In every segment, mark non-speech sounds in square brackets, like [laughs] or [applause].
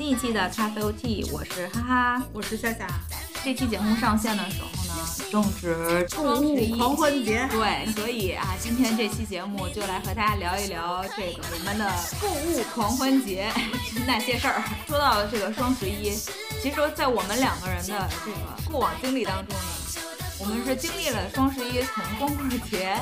新一期的咖啡 OT，我是哈哈，我是夏夏。这期节目上线的时候呢，正值购物狂欢节，对，所以啊，今天这期节目就来和大家聊一聊这个我们的购物狂欢节那些事儿。说到这个双十一，其实，在我们两个人的这个过往经历当中呢，我们是经历了双十一从光棍节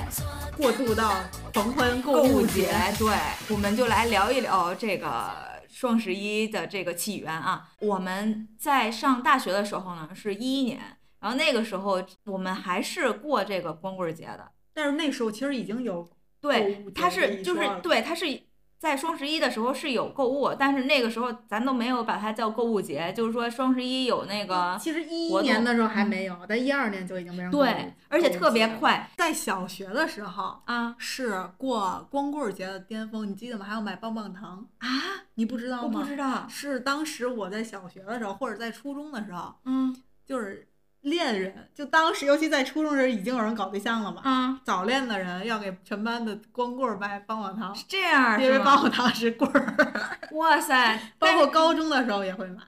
过渡到狂欢购物节，对，我们就来聊一聊这个。双十一的这个起源啊，我们在上大学的时候呢，是一一年，然后那个时候我们还是过这个光棍节的，但是那时候其实已经有对，它是就是对，它是。在双十一的时候是有购物，但是那个时候咱都没有把它叫购物节，就是说双十一有那个。其实一一年的时候还没有，但一二年就已经没人对，而且特别快。在小学的时候啊，是过光棍节的巅峰，你记得吗？还要买棒棒糖啊？你不知道吗？我不知道。是当时我在小学的时候，或者在初中的时候，嗯，就是。恋人就当时，尤其在初中时已经有人搞对象了嘛。啊，早恋的人要给全班的光棍买棒棒糖，是这样因为棒棒糖是棍儿。[laughs] 哇塞！包括高中的时候也会买。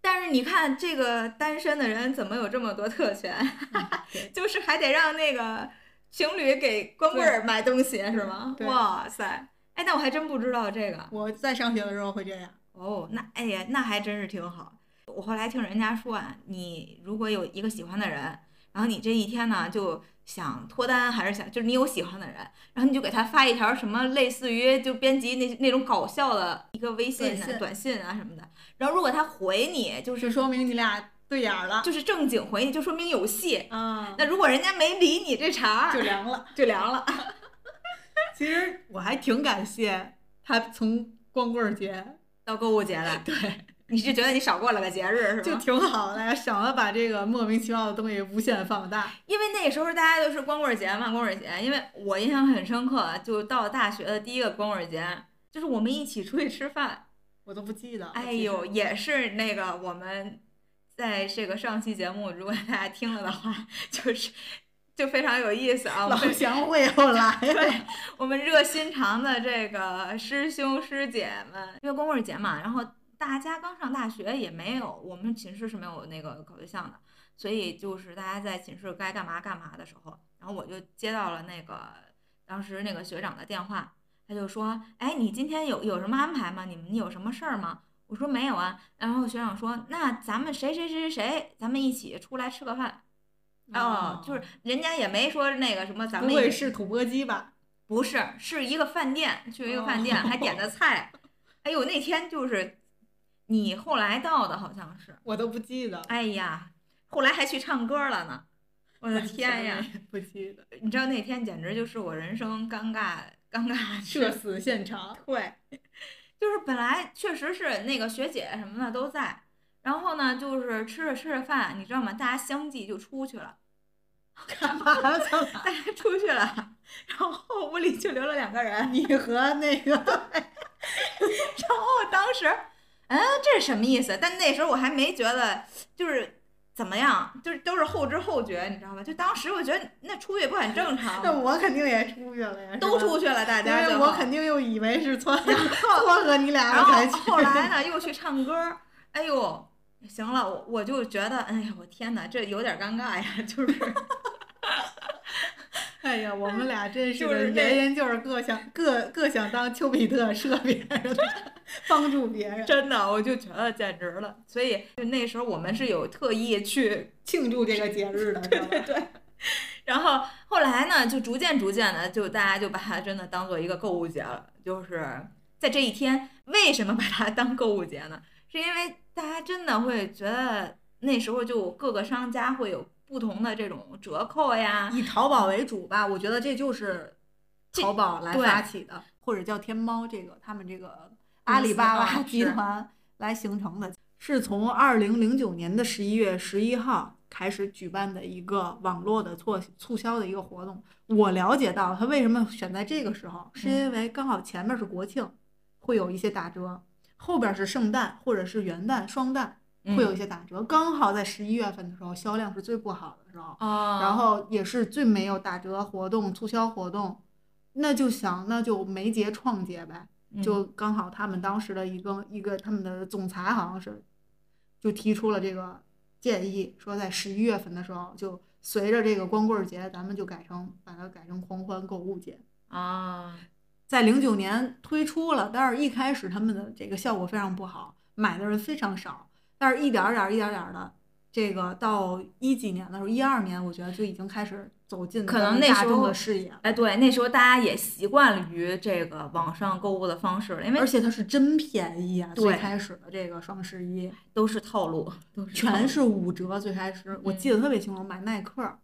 但是你看，这个单身的人怎么有这么多特权？[laughs] 就是还得让那个情侣给光棍儿买东西是吗？哇塞！哎，那我还真不知道这个。我在上学的时候会这样。哦，那哎呀，那还真是挺好。我后来听人家说啊，你如果有一个喜欢的人，然后你这一天呢就想脱单，还是想就是你有喜欢的人，然后你就给他发一条什么类似于就编辑那那种搞笑的一个微信短信啊什么的，然后如果他回你，就是说明你俩对眼了，就是正经回你，就说明有戏啊。那如果人家没理你这茬，就凉了，就凉了。[laughs] 其实我还挺感谢他从光棍节到购物节来，[laughs] 对。你是觉得你少过了个节日是吧？就挺好的，省了把这个莫名其妙的东西无限放大。因为那时候大家都是光棍节嘛，光棍节。因为我印象很深刻，就到大学的第一个光棍节，就是我们一起出去吃饭。我都不记得。哎呦，也是那个我们在这个上期节目，如果大家听了的话，就是就非常有意思啊。老乡会又来了。我们热心肠的这个师兄师姐们，因为光棍节嘛，然后。大家刚上大学也没有，我们寝室是没有那个搞对象的，所以就是大家在寝室该干嘛干嘛的时候，然后我就接到了那个当时那个学长的电话，他就说：“哎，你今天有有什么安排吗？你们有什么事儿吗？”我说：“没有啊。”然后学长说：“那咱们谁谁谁谁谁，咱们一起出来吃个饭。”哦，就是人家也没说那个什么，咱们不会是土拨鸡吧？不是，是一个饭店，去一个饭店还点的菜。[laughs] 哎呦，那天就是。你后来到的好像是，我都不记得。哎呀，后来还去唱歌了呢，我的天呀！不记得。你知道那天简直就是我人生尴尬尴尬社死现场。对，就是本来确实是那个学姐什么的都在，然后呢，就是吃着吃着饭，你知道吗？大家相继就出去了。[laughs] 干嘛了？大家出去了，然后屋里就留了两个人，你和那个。[laughs] 然后当时。嗯，这是什么意思？但那时候我还没觉得，就是怎么样，就是都是后知后觉，你知道吧？就当时我觉得那出去不很正常。那我肯定也出去了呀，都出去了，大家。因为我肯定又以为是撮 [laughs] 撮合你俩然后。后来呢，又去唱歌。哎呦，行了，我我就觉得，哎呀，我天哪，这有点尴尬呀，就是。[laughs] 哎呀，我们俩真是人人就是各想各各想当丘比特射别人，[laughs] 帮助别人。真的，我就觉得简直了。所以就那时候我们是有特意去庆祝这个节日的，对对对。然后后来呢，就逐渐逐渐的，就大家就把它真的当做一个购物节了。就是在这一天，为什么把它当购物节呢？是因为大家真的会觉得那时候就各个商家会有。不同的这种折扣呀，以淘宝为主吧，我觉得这就是淘宝来发起的，或者叫天猫这个他们这个阿里巴巴集团来形成的，是从二零零九年的十一月十一号开始举办的一个网络的促促销的一个活动。我了解到他为什么选在这个时候，是因为刚好前面是国庆，会有一些打折，后边是圣诞或者是元旦双旦。会有一些打折，刚好在十一月份的时候，销量是最不好的时候，然后也是最没有打折活动、促销活动，那就想那就梅节创节呗，就刚好他们当时的一个一个他们的总裁好像是，就提出了这个建议，说在十一月份的时候，就随着这个光棍节，咱们就改成把它改成狂欢购物节。啊。在零九年推出了，但是一开始他们的这个效果非常不好，买的人非常少，但是一点点一点点的。这个到一几年的时候，一二年，我觉得就已经开始走进可能那大众的视野。哎，对，那时候大家也习惯于这个网上购物的方式了，因为而且它是真便宜啊！最开始的这个双十一都是套路，全是五折。最开始我记得特别清楚，买耐克，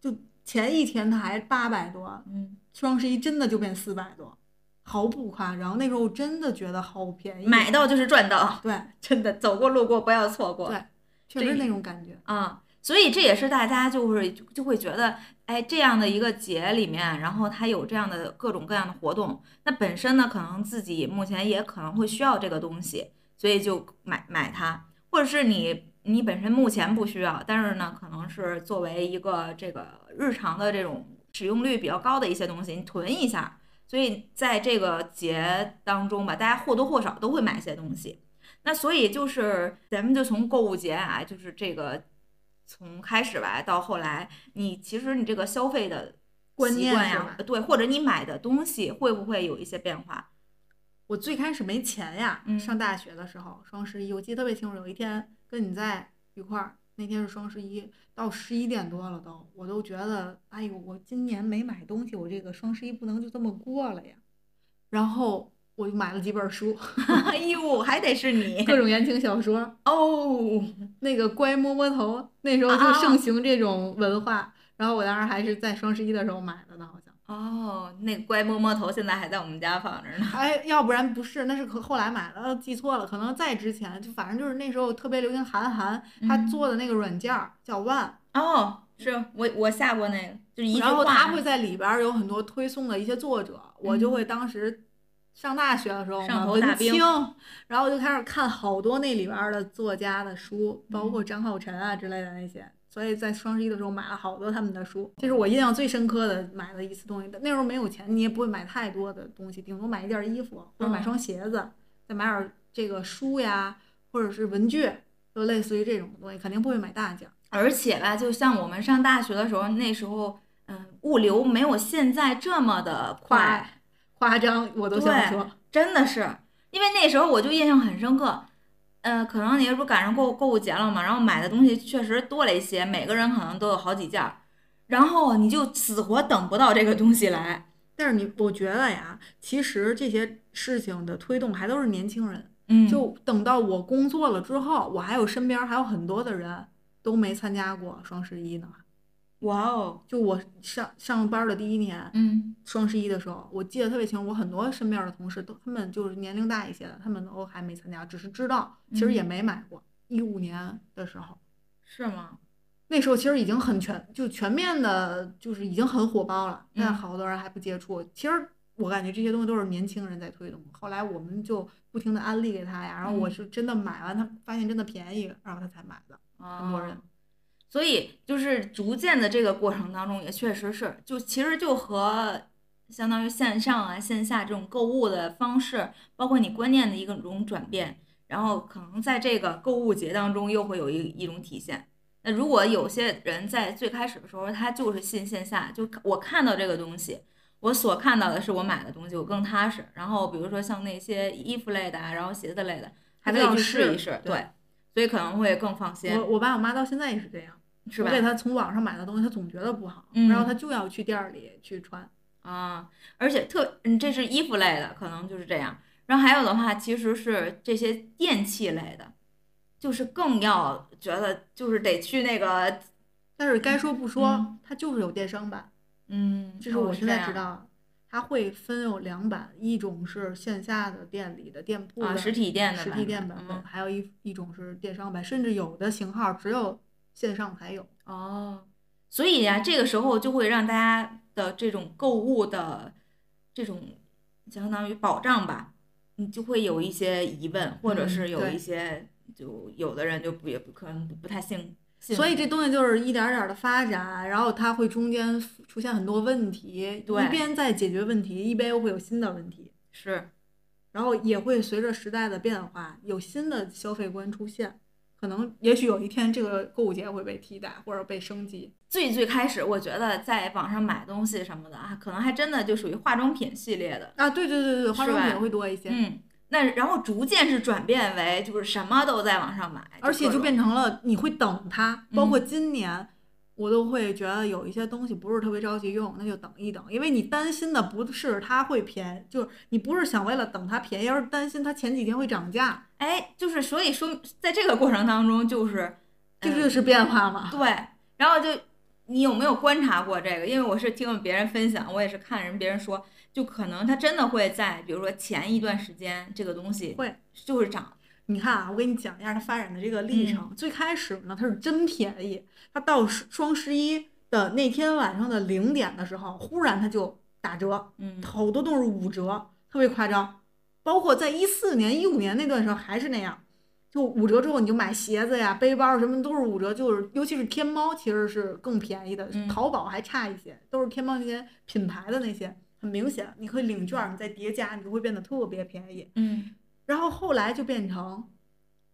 就前一天它还八百多，嗯，双十一真的就变四百多，毫不夸张。那时候真的觉得好便宜，买到就是赚到。对，真的走过路过不要错过。对。确实那种感觉啊，所以这也是大家就是就会觉得，哎，这样的一个节里面，然后它有这样的各种各样的活动，那本身呢，可能自己目前也可能会需要这个东西，所以就买买它，或者是你你本身目前不需要，但是呢，可能是作为一个这个日常的这种使用率比较高的一些东西，你囤一下，所以在这个节当中吧，大家或多或少都会买一些东西。那所以就是咱们就从购物节啊，就是这个从开始吧到后来，你其实你这个消费的观念呀，对，或者你买的东西会不会有一些变化？我最开始没钱呀，上大学的时候双十一，我记得特别清楚，有一天跟你在一块儿，那天是双十一，到十一点多了都，我都觉得，哎呦，我今年没买东西，我这个双十一不能就这么过了呀，然后。我就买了几本书，[laughs] 哎呦，还得是你各种言情小说哦。那个乖摸摸头，那时候就盛行这种文化。然后我当时还是在双十一的时候买的呢，好像。哦，那乖摸摸头现在还在我们家放着呢。哎，要不然不是，那是可后来买了，记错了，可能再之前，就反正就是那时候特别流行韩寒他做的那个软件叫 One。哦，是我我下过那个，就一句话。然后他会在里边有很多推送的一些作者，我就会当时。上大学的时候嘛，文青，然后就开始看好多那里边的作家的书，包括张浩辰啊之类的那些，所以在双十一的时候买了好多他们的书。这是我印象最深刻的买的一次东西。那时候没有钱，你也不会买太多的东西，顶多买一件衣服或者买双鞋子，再买点这个书呀，或者是文具，就类似于这种东西，肯定不会买大件。而且吧，就像我们上大学的时候，那时候，嗯，物流没有现在这么的快。夸张，我都想说，真的是，因为那时候我就印象很深刻，呃，可能你这不赶上购购物节了嘛，然后买的东西确实多了一些，每个人可能都有好几件儿，然后你就死活等不到这个东西来。[laughs] 但是你，我觉得呀，其实这些事情的推动还都是年轻人，嗯，就等到我工作了之后，我还有身边还有很多的人都没参加过双十一呢。哇哦！就我上上班的第一年，嗯，双十一的时候，我记得特别清楚。我很多身边的同事都，他们就是年龄大一些的，他们都还没参加，只是知道，其实也没买过。一五年的时候，是吗？那时候其实已经很全，就全面的，就是已经很火爆了。但好多人还不接触。其实我感觉这些东西都是年轻人在推动。后来我们就不停的安利给他呀，然后我是真的买完，他发现真的便宜，然后他才买的。很多人。所以就是逐渐的这个过程当中，也确实是，就其实就和相当于线上啊、线下这种购物的方式，包括你观念的一个种转变，然后可能在这个购物节当中又会有一一种体现。那如果有些人在最开始的时候，他就是信线下，就我看到这个东西，我所看到的是我买的东西，我更踏实。然后比如说像那些衣服类的啊，然后鞋子类的，还可以去试一试，对，所以可能会更放心。我我爸我妈到现在也是这样。我给他从网上买的东西，他总觉得不好，然后他就要去店儿里去穿啊。而且特，嗯，这是衣服类的，可能就是这样。然后还有的话，其实是这些电器类的，就是更要觉得就是得去那个。但是该说不说，它就是有电商版。嗯，这是我现在知道，它会分有两版，一种是线下的店里的店铺的实体店的实体店版本，还有一一种是电商版，甚至有的型号只有。线上还有哦，所以呀，这个时候就会让大家的这种购物的这种相当于保障吧，你就会有一些疑问，或者是有一些就有的人就不也不可能不太信。所以这东西就是一点点的发展，然后它会中间出现很多问题，一边在解决问题，一边又会有新的问题。是，然后也会随着时代的变化，有新的消费观出现。可能也许有一天这个购物节会被替代或者被升级。最最开始，我觉得在网上买东西什么的啊，可能还真的就属于化妆品系列的啊，对对对对，化妆品会多一些。嗯，那然后逐渐是转变为就是什么都在网上买，而且就变成了你会等它，包括今年。我都会觉得有一些东西不是特别着急用，那就等一等，因为你担心的不是它会便宜，就是你不是想为了等它便宜，而是担心它前几天会涨价。哎，就是所以说，在这个过程当中，就是这就是变化嘛。对，然后就你有没有观察过这个？因为我是听别人分享，我也是看人别人说，就可能它真的会在，比如说前一段时间，这个东西会就是涨。你看啊，我给你讲一下它发展的这个历程。最开始呢，它是真便宜，它到双十一的那天晚上的零点的时候，忽然它就打折，嗯，好多都是五折，特别夸张。包括在一四年、一五年那段时候还是那样，就五折之后你就买鞋子呀、背包什么都是五折，就是尤其是天猫其实是更便宜的，淘宝还差一些，都是天猫那些品牌的那些，很明显，你可以领券，你再叠加，你就会变得特别便宜，嗯。然后后来就变成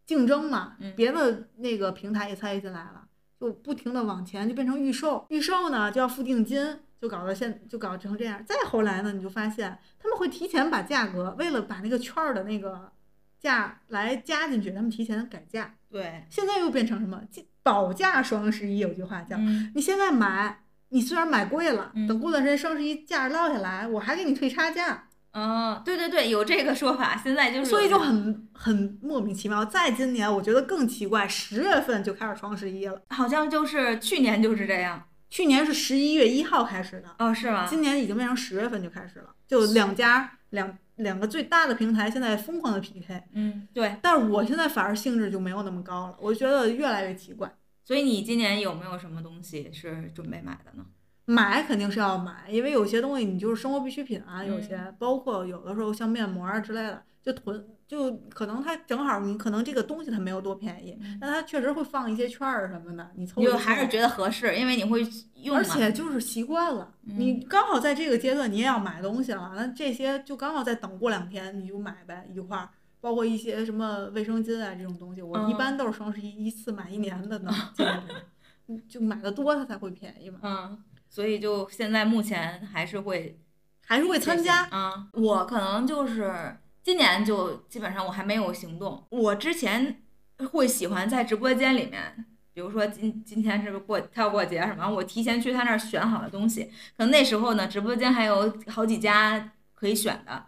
竞争嘛，别的那个平台也参与进来了，就不停的往前，就变成预售，预售呢就要付定金，就搞到现就搞成这样。再后来呢，你就发现他们会提前把价格，为了把那个券儿的那个价来加进去，他们提前改价。对，现在又变成什么？保价双十一有句话叫，你现在买，你虽然买贵了，等过段时间双十一价落下来，我还给你退差价。嗯，对对对，有这个说法。现在就是，所以就很很莫名其妙。在今年，我觉得更奇怪，十月份就开始双十一了，好像就是去年就是这样。去年是十一月一号开始的，哦，是吗？今年已经变成十月份就开始了，就两家两两个最大的平台现在疯狂的 PK。嗯，对。但是我现在反而兴致就没有那么高了，我觉得越来越奇怪。所以你今年有没有什么东西是准备买的呢？买肯定是要买，因为有些东西你就是生活必需品啊，有些包括有的时候像面膜啊之类的，就囤就可能它正好你可能这个东西它没有多便宜，但它确实会放一些券儿什么的，你凑就还是觉得合适，因为你会用而且就是习惯了，你刚好在这个阶段你也要买东西了，那这些就刚好再等过两天你就买呗一块儿，包括一些什么卫生巾啊这种东西，我一般都是双十一一次买一年的呢，[laughs] 就买的多它才会便宜嘛。嗯。所以就现在目前还是会，还是会参加啊。我可能就是今年就基本上我还没有行动。我之前会喜欢在直播间里面，比如说今今天是过他要过节什么，我提前去他那儿选好了东西。可能那时候呢，直播间还有好几家可以选的，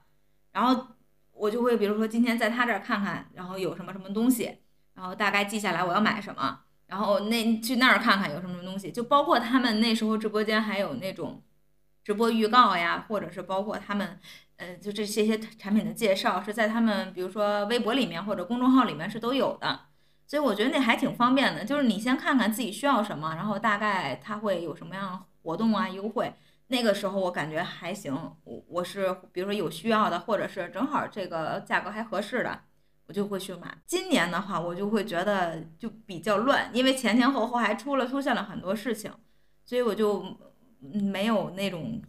然后我就会比如说今天在他这儿看看，然后有什么什么东西，然后大概记下来我要买什么。然后那去那儿看看有什么东西，就包括他们那时候直播间还有那种直播预告呀，或者是包括他们，呃，就这些些产品的介绍是在他们比如说微博里面或者公众号里面是都有的，所以我觉得那还挺方便的。就是你先看看自己需要什么，然后大概它会有什么样活动啊优惠，那个时候我感觉还行。我我是比如说有需要的，或者是正好这个价格还合适的。我就会去买。今年的话，我就会觉得就比较乱，因为前前后后还出了出现了很多事情，所以我就没有那种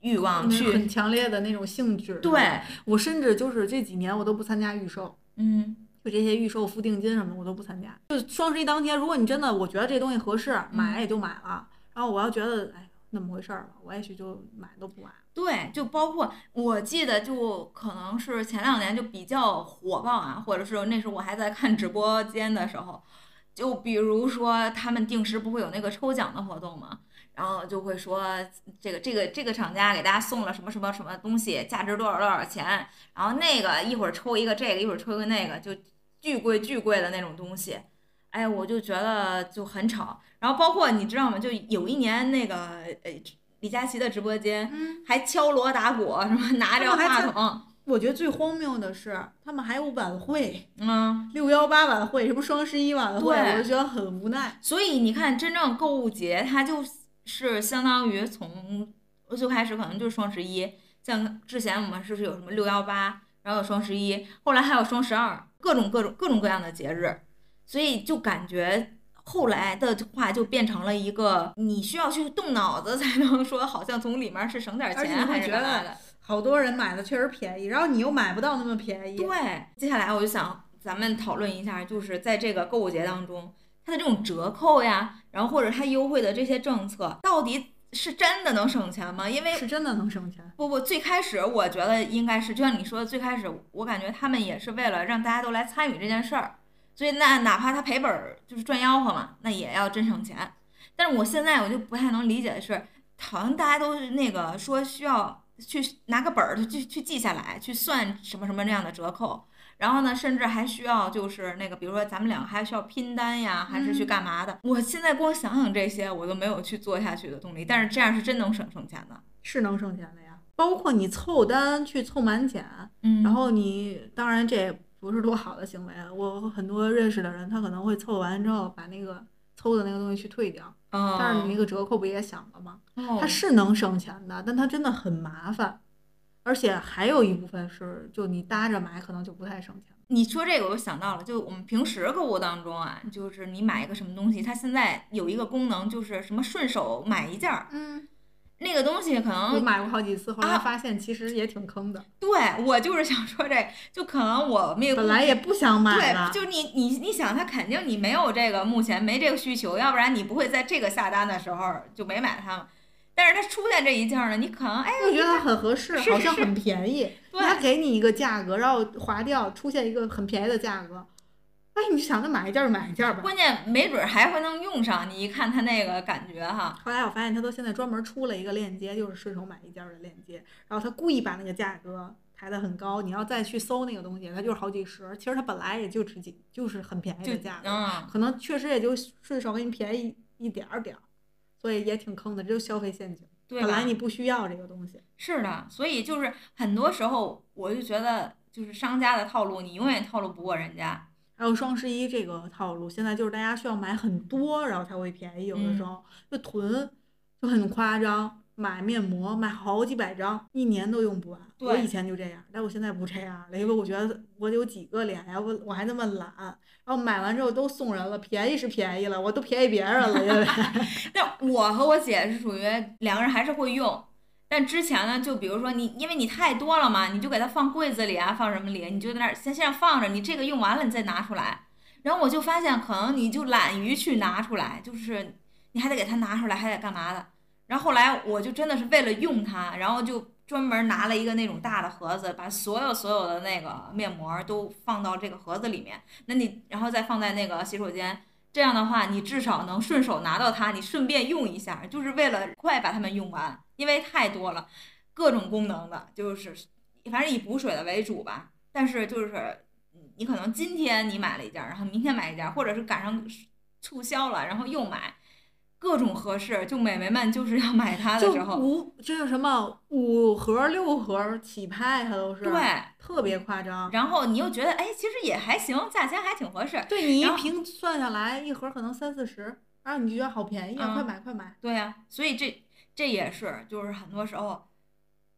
欲望去很强烈的那种兴致。对我甚至就是这几年我都不参加预售，嗯，就这些预售付定金什么我都不参加。就双十一当天，如果你真的我觉得这东西合适，买也就买了。然后我要觉得哎那么回事儿吧，我也许就买都不买。对，就包括我记得，就可能是前两年就比较火爆啊，或者是那时候我还在看直播间的时候，就比如说他们定时不会有那个抽奖的活动嘛，然后就会说这个这个这个厂家给大家送了什么什么什么东西，价值多少多少钱，然后那个一会儿抽一个这个，一会儿抽一个那个，就巨贵巨贵的那种东西，哎，我就觉得就很吵。然后包括你知道吗？就有一年那个呃。李佳琦的直播间，还敲锣打鼓，什么拿着话筒。我觉得最荒谬的是，他们还有晚会，嗯，六幺八晚会，什么双十一晚会，我就觉得很无奈。所以你看，真正购物节，它就是相当于从最开始可能就是双十一，像之前我们是不是有什么六幺八，然后有双十一，后来还有双十二，各种各种各种各样的节日，所以就感觉。后来的话就变成了一个，你需要去动脑子才能说，好像从里面是省点钱还是干嘛的好多人买的确实便宜，然后你又买不到那么便宜。对，接下来我就想咱们讨论一下，就是在这个购物节当中，它的这种折扣呀，然后或者它优惠的这些政策，到底是真的能省钱吗？因为是真的能省钱。不不，最开始我觉得应该是，就像你说的，最开始我感觉他们也是为了让大家都来参与这件事儿，所以那哪怕他赔本儿就是赚吆喝嘛，那也要真省钱。但是我现在我就不太能理解的是，好像大家都是那个说需要去拿个本儿去去记下来，去算什么什么那样的折扣，然后呢，甚至还需要就是那个，比如说咱们两个还需要拼单呀，还是去干嘛的？我现在光想想这些，我都没有去做下去的动力。但是这样是真能省省钱的，是能省钱的呀。包括你凑单去凑满减，嗯，然后你当然这也不是多好的行为。我很多认识的人，他可能会凑完之后把那个凑的那个东西去退掉。但是你那个折扣不也享了吗？它是能省钱的，但它真的很麻烦，而且还有一部分是，就你搭着买可能就不太省钱。你说这个我就想到了，就我们平时购物当中啊，就是你买一个什么东西，它现在有一个功能，就是什么顺手买一件儿，嗯。那个东西可能我买过好几次，后来发现其实也挺坑的。对，我就是想说这，就可能我没有本来也不想买对，就你你你想，他肯定你没有这个，目前没这个需求，要不然你不会在这个下单的时候就没买它嘛。但是它出现这一件呢，你可能哎，我觉得它很合适，好像很便宜。对，他给你一个价格，然后划掉，出现一个很便宜的价格。哎，你想着买一件就买一件吧。关键没准还会能用上，你一看它那个感觉哈。后来我发现他都现在专门出了一个链接，就是顺手买一件的链接，然后他故意把那个价格抬得很高，你要再去搜那个东西，它就是好几十。其实它本来也就值几，就是很便宜的价格，可能确实也就顺手给你便宜一点儿点儿，所以也挺坑的，这就消费陷阱。对，本来你不需要这个东西。是的，所以就是很多时候我就觉得，就是商家的套路，你永远套路不过人家。还有双十一这个套路，现在就是大家需要买很多，然后才会便宜。有的时候就囤，就很夸张，买面膜买好几百张，一年都用不完。我以前就这样，但我现在不这样了，因为我觉得我有几个脸呀，我我还那么懒，然后买完之后都送人了，便宜是便宜了，我都便宜别人了，因为。[laughs] 但我和我姐是属于两个人还是会用。但之前呢，就比如说你，因为你太多了嘛，你就给它放柜子里啊，放什么里，你就在那儿先先放着，你这个用完了你再拿出来。然后我就发现，可能你就懒于去拿出来，就是你还得给它拿出来，还得干嘛的。然后后来我就真的是为了用它，然后就专门拿了一个那种大的盒子，把所有所有的那个面膜都放到这个盒子里面。那你然后再放在那个洗手间，这样的话你至少能顺手拿到它，你顺便用一下，就是为了快把它们用完。因为太多了，各种功能的，就是反正以补水的为主吧。但是就是你可能今天你买了一件，然后明天买一件，或者是赶上促销了，然后又买，各种合适。就美眉们就是要买它的时候，五这个什么五盒六盒起拍，它都是对，特别夸张。然后你又觉得哎，其实也还行，价钱还挺合适。对你一瓶算下来，一盒可能三四十，然后你就觉得好便宜啊，快买快买。对呀，所以这。这也是，就是很多时候，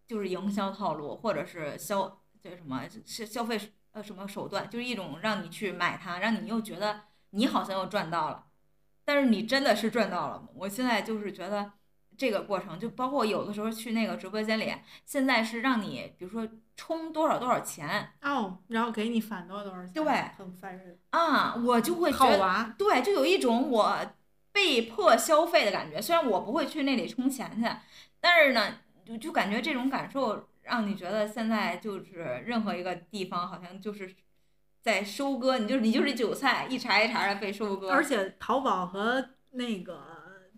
就是营销套路，或者是消这什么消消费呃什么手段，就是一种让你去买它，让你又觉得你好像又赚到了，但是你真的是赚到了吗？我现在就是觉得这个过程，就包括有的时候去那个直播间里，现在是让你比如说充多少多少钱哦，然后给你返多少多少钱，对，很烦人啊，我就会觉得对，就有一种我。被迫消费的感觉，虽然我不会去那里充钱去，但是呢，就就感觉这种感受让你觉得现在就是任何一个地方好像就是在收割，你就是你就是韭菜，一茬一茬的被收割。而且淘宝和那个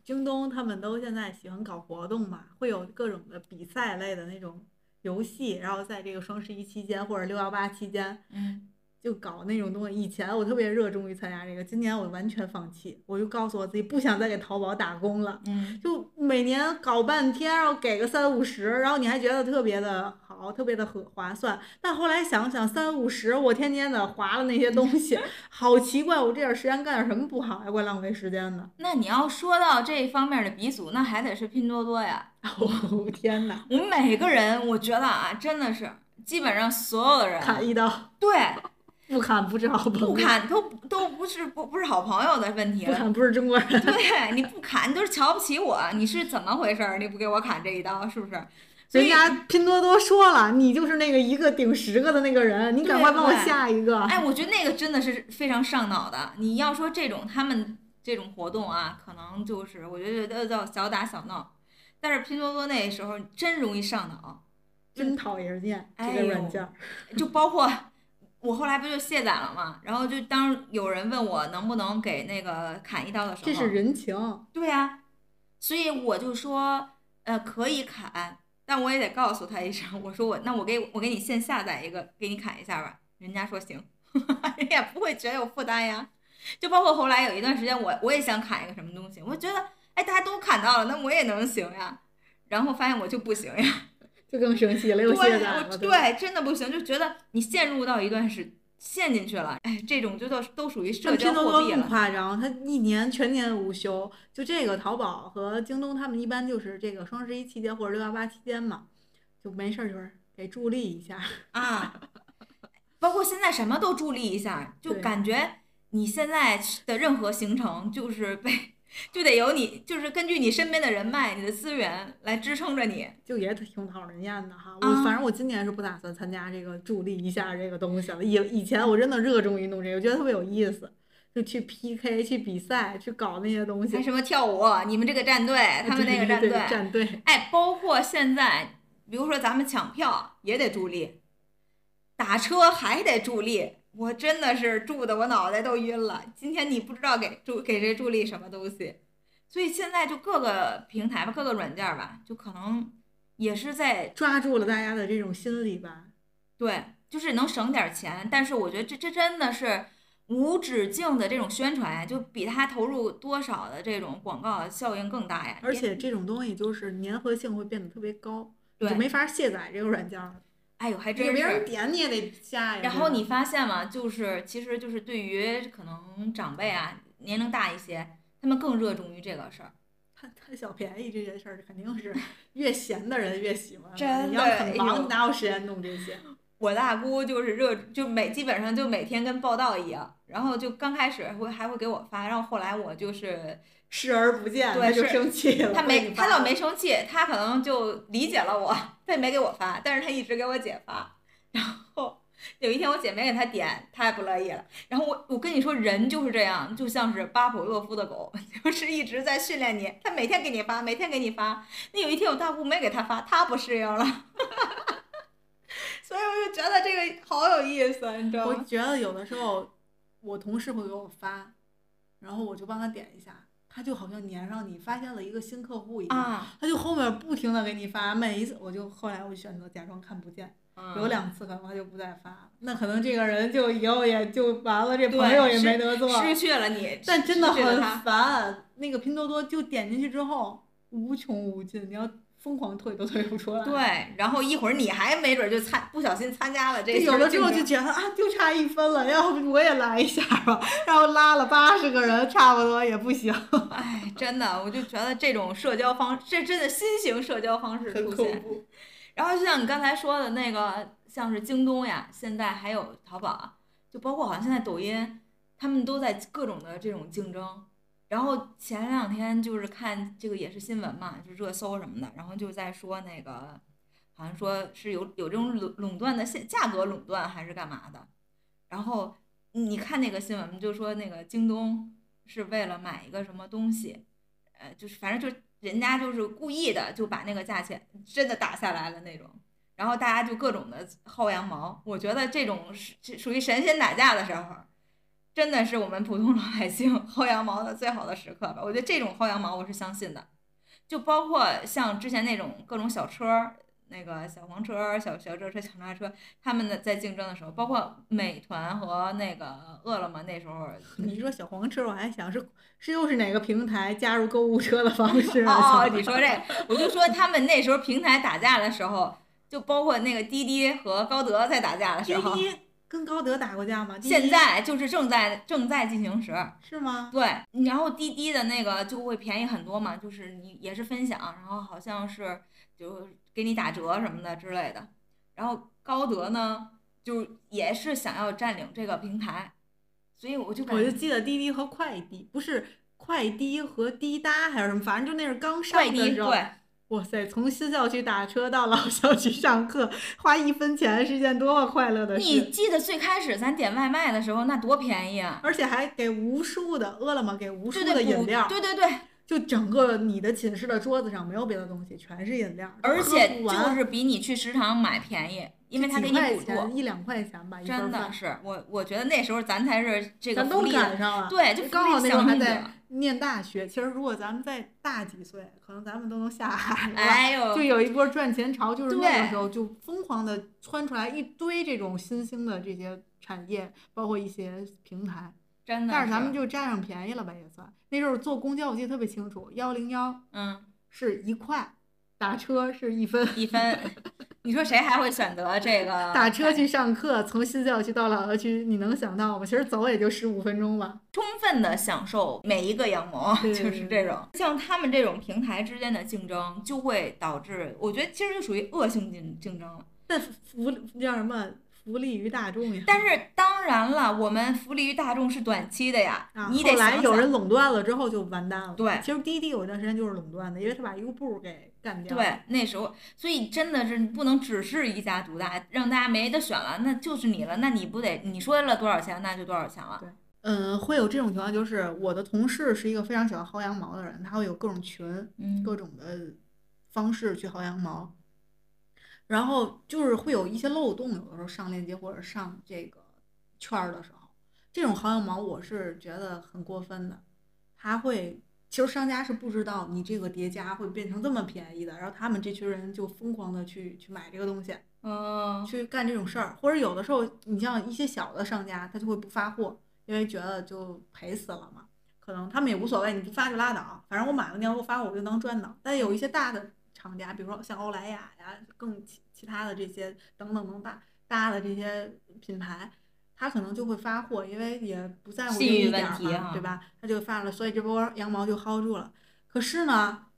京东他们都现在喜欢搞活动嘛，会有各种的比赛类的那种游戏，然后在这个双十一期间或者六幺八期间，嗯。就搞那种东西，以前我特别热衷于参加这个，今年我完全放弃，我就告诉我自己不想再给淘宝打工了。嗯，就每年搞半天，然后给个三五十，然后你还觉得特别的好，特别的合划算。但后来想想，三五十，我天天的划了那些东西，[laughs] 好奇怪，我这点时间干点什么不好呀？怪浪费时间的。那你要说到这方面的鼻祖，那还得是拼多多呀。[laughs] 哦天哪！我们每个人，我觉得啊，真的是基本上所有的人砍一刀。对。不砍不是好朋友，不砍都都不是不不是好朋友的问题。不砍不是中国人。对，你不砍你都是瞧不起我，你是怎么回事儿？你不给我砍这一刀，是不是？人家拼多多说了，你就是那个一个顶十个的那个人，你赶快帮我下一个。哎，我觉得那个真的是非常上脑的。你要说这种他们这种活动啊，可能就是我觉得叫小打小闹，但是拼多多那时候真容易上脑，真讨人厌这个软件。就包括我后来不就卸载了嘛，然后就当有人问我能不能给那个砍一刀的时候，这是人情。对呀，所以我就说，呃，可以砍。但我也得告诉他一声，我说我那我给我给你先下载一个，给你砍一下吧。人家说行，[laughs] 人家不会觉得有负担呀。就包括后来有一段时间，我我也想砍一个什么东西，我觉得哎大家都砍到了，那我也能行呀。然后发现我就不行呀，就更生气了，又卸载了。对，真的不行，就觉得你陷入到一段时。陷进去了，哎，这种就都都属于社交货币了。更夸张，他一年全年无休。就这个淘宝和京东，他们一般就是这个双十一期间或者六幺八期间嘛，就没事儿就是给助力一下 [laughs] 啊。包括现在什么都助力一下，就感觉你现在的任何行程就是被。就得有你，就是根据你身边的人脉、你的资源来支撑着你，就也挺讨人厌的哈。我反正我今年是不打算参加这个助力一下这个东西了。以以前我真的热衷于弄这个，我觉得特别有意思，就去 PK、去比赛、去搞那些东西。什么跳舞？你们这个战队，他们那个战队，战队。哎，包括现在，比如说咱们抢票也得助力，打车还得助力。我真的是助的我脑袋都晕了。今天你不知道给助给谁助力什么东西，所以现在就各个平台吧，各个软件吧，就可能也是在抓住了大家的这种心理吧。对，就是能省点钱，但是我觉得这这真的是无止境的这种宣传呀，就比他投入多少的这种广告效应更大呀。而且这种东西就是粘合性会变得特别高，就没法卸载这个软件了。哎呦，还真是。别人点你也得下呀。然后你发现吗？就是，其实就是对于可能长辈啊，年龄大一些，他们更热衷于这个事儿。贪 [laughs] 贪小便宜这件事儿，肯定是越闲的人越喜欢。真的。你要很忙，哪有时间弄这些？[laughs] 我大姑就是热，就每基本上就每天跟报道一样。然后就刚开始会还会给我发，然后后来我就是视而不见，他，就生气了。他没，他倒没生气，他可能就理解了我。他也没给我发，但是他一直给我姐发。然后有一天我姐没给他点，他也不乐意了。然后我我跟你说，人就是这样，就像是巴甫洛夫的狗，[laughs] 就是一直在训练你。他每天给你发，每天给你发。那有一天我大姑没给他发，他不适应了。[laughs] 所以我就觉得这个好有意思，你知道吗？我觉得有的时候我同事会给我发，然后我就帮他点一下。他就好像粘上你，发现了一个新客户一样，他就后面不停的给你发，每一次我就后来我选择假装看不见，有两次可能他就不再发，那可能这个人就以后也就完了，这朋友也没得做，失去了你，但真的很烦，那个拼多多就点进去之后无穷无尽，你要。疯狂退都退不出来。对，然后一会儿你还没准就参不小心参加了这。有的时候就觉得啊，就差一分了，要不我也来一下吧。然后拉了八十个人，差不多也不行。[laughs] 哎，真的，我就觉得这种社交方，这真的新型社交方式出现。然后就像你刚才说的那个，像是京东呀，现在还有淘宝，就包括好像现在抖音，他们都在各种的这种竞争。然后前两天就是看这个也是新闻嘛，就热搜什么的，然后就在说那个，好像说是有有这种垄垄断的现价格垄断还是干嘛的，然后你看那个新闻就说那个京东是为了买一个什么东西，呃，就是反正就人家就是故意的就把那个价钱真的打下来了那种，然后大家就各种的薅羊毛，我觉得这种是属于神仙打架的时候。真的是我们普通老百姓 [laughs] 薅羊毛的最好的时刻吧？我觉得这种薅羊毛我是相信的，就包括像之前那种各种小车，那个小黄车、小小轿车、小拉车，他们的在竞争的时候，包括美团和那个饿了么那时候。[laughs] 你说小黄车，我还想是是又是哪个平台加入购物车的方式 [laughs] 哦，你说这，我就说他们那时候平台打架的时候，就包括那个滴滴和高德在打架的时候。跟高德打过架吗？现在就是正在正在进行时，是吗？对，然后滴滴的那个就会便宜很多嘛，就是你也是分享，然后好像是就给你打折什么的之类的。然后高德呢，就也是想要占领这个平台，所以我就我就记得滴滴和快滴不是快滴和滴答还是什么，反正就那是刚上的时候。哇塞，从新校区打车到老校区上课，花一分钱是件多么快乐的事！你记得最开始咱点外卖的时候，那多便宜啊！而且还给无数的饿了么给无数的对对饮料，对对对，就整个你的寝室的桌子上没有别的东西，全是饮料，而且就是比你去食堂买便宜，因为他给几你补助。一两块钱吧，真的是我，我觉得那时候咱才是这个咱都福利赶上了，对，就刚好那时候还在念大学。其实如果咱们再大几岁，可能咱们都能下海了。哎呦，就有一波赚钱潮，就是那个时候就疯狂的窜出来一堆这种新兴的这些产业，包括一些平台。真的但是咱们就占上便宜了吧，也算。那时候坐公交我记得特别清楚，幺零幺嗯是一块，打车是一分。一分，[laughs] 你说谁还会选择这个 [laughs] 打车去上课，从新校区到老校区，你能想到吗？其实走也就十五分钟吧。充分的享受每一个羊毛，就是这种。像他们这种平台之间的竞争，就会导致，我觉得其实就属于恶性竞竞争了。但福叫什么？福利于大众呀。但是当然了，我们福利于大众是短期的呀，啊，你得后来有人垄断了之后就完蛋了。对其实滴滴有一段时间就是垄断的，因为他把优步给干掉。对，那时候，所以真的是不能只是一家独大，让大家没得选了，那就是你了，那你不得你说了多少钱，那就多少钱了。嗯，会有这种情况，就是我的同事是一个非常喜欢薅羊毛的人，他会有各种群，嗯各种的方式去薅羊毛，然后就是会有一些漏洞，有的时候上链接或者上这个券儿的时候，这种薅羊毛我是觉得很过分的，他会。其实商家是不知道你这个叠加会变成这么便宜的，然后他们这群人就疯狂的去去买这个东西，嗯，去干这种事儿，或者有的时候你像一些小的商家，他就会不发货，因为觉得就赔死了嘛。可能他们也无所谓，你不发就拉倒，反正我买了你要给我发，我就能赚到。但有一些大的厂家，比如说像欧莱雅呀，更其其他的这些等等等大大的这些品牌，他可能就会发货，因为也不在乎这一点儿嘛，问题啊对吧？他就发了，所以这波羊毛就薅住了。可是呢，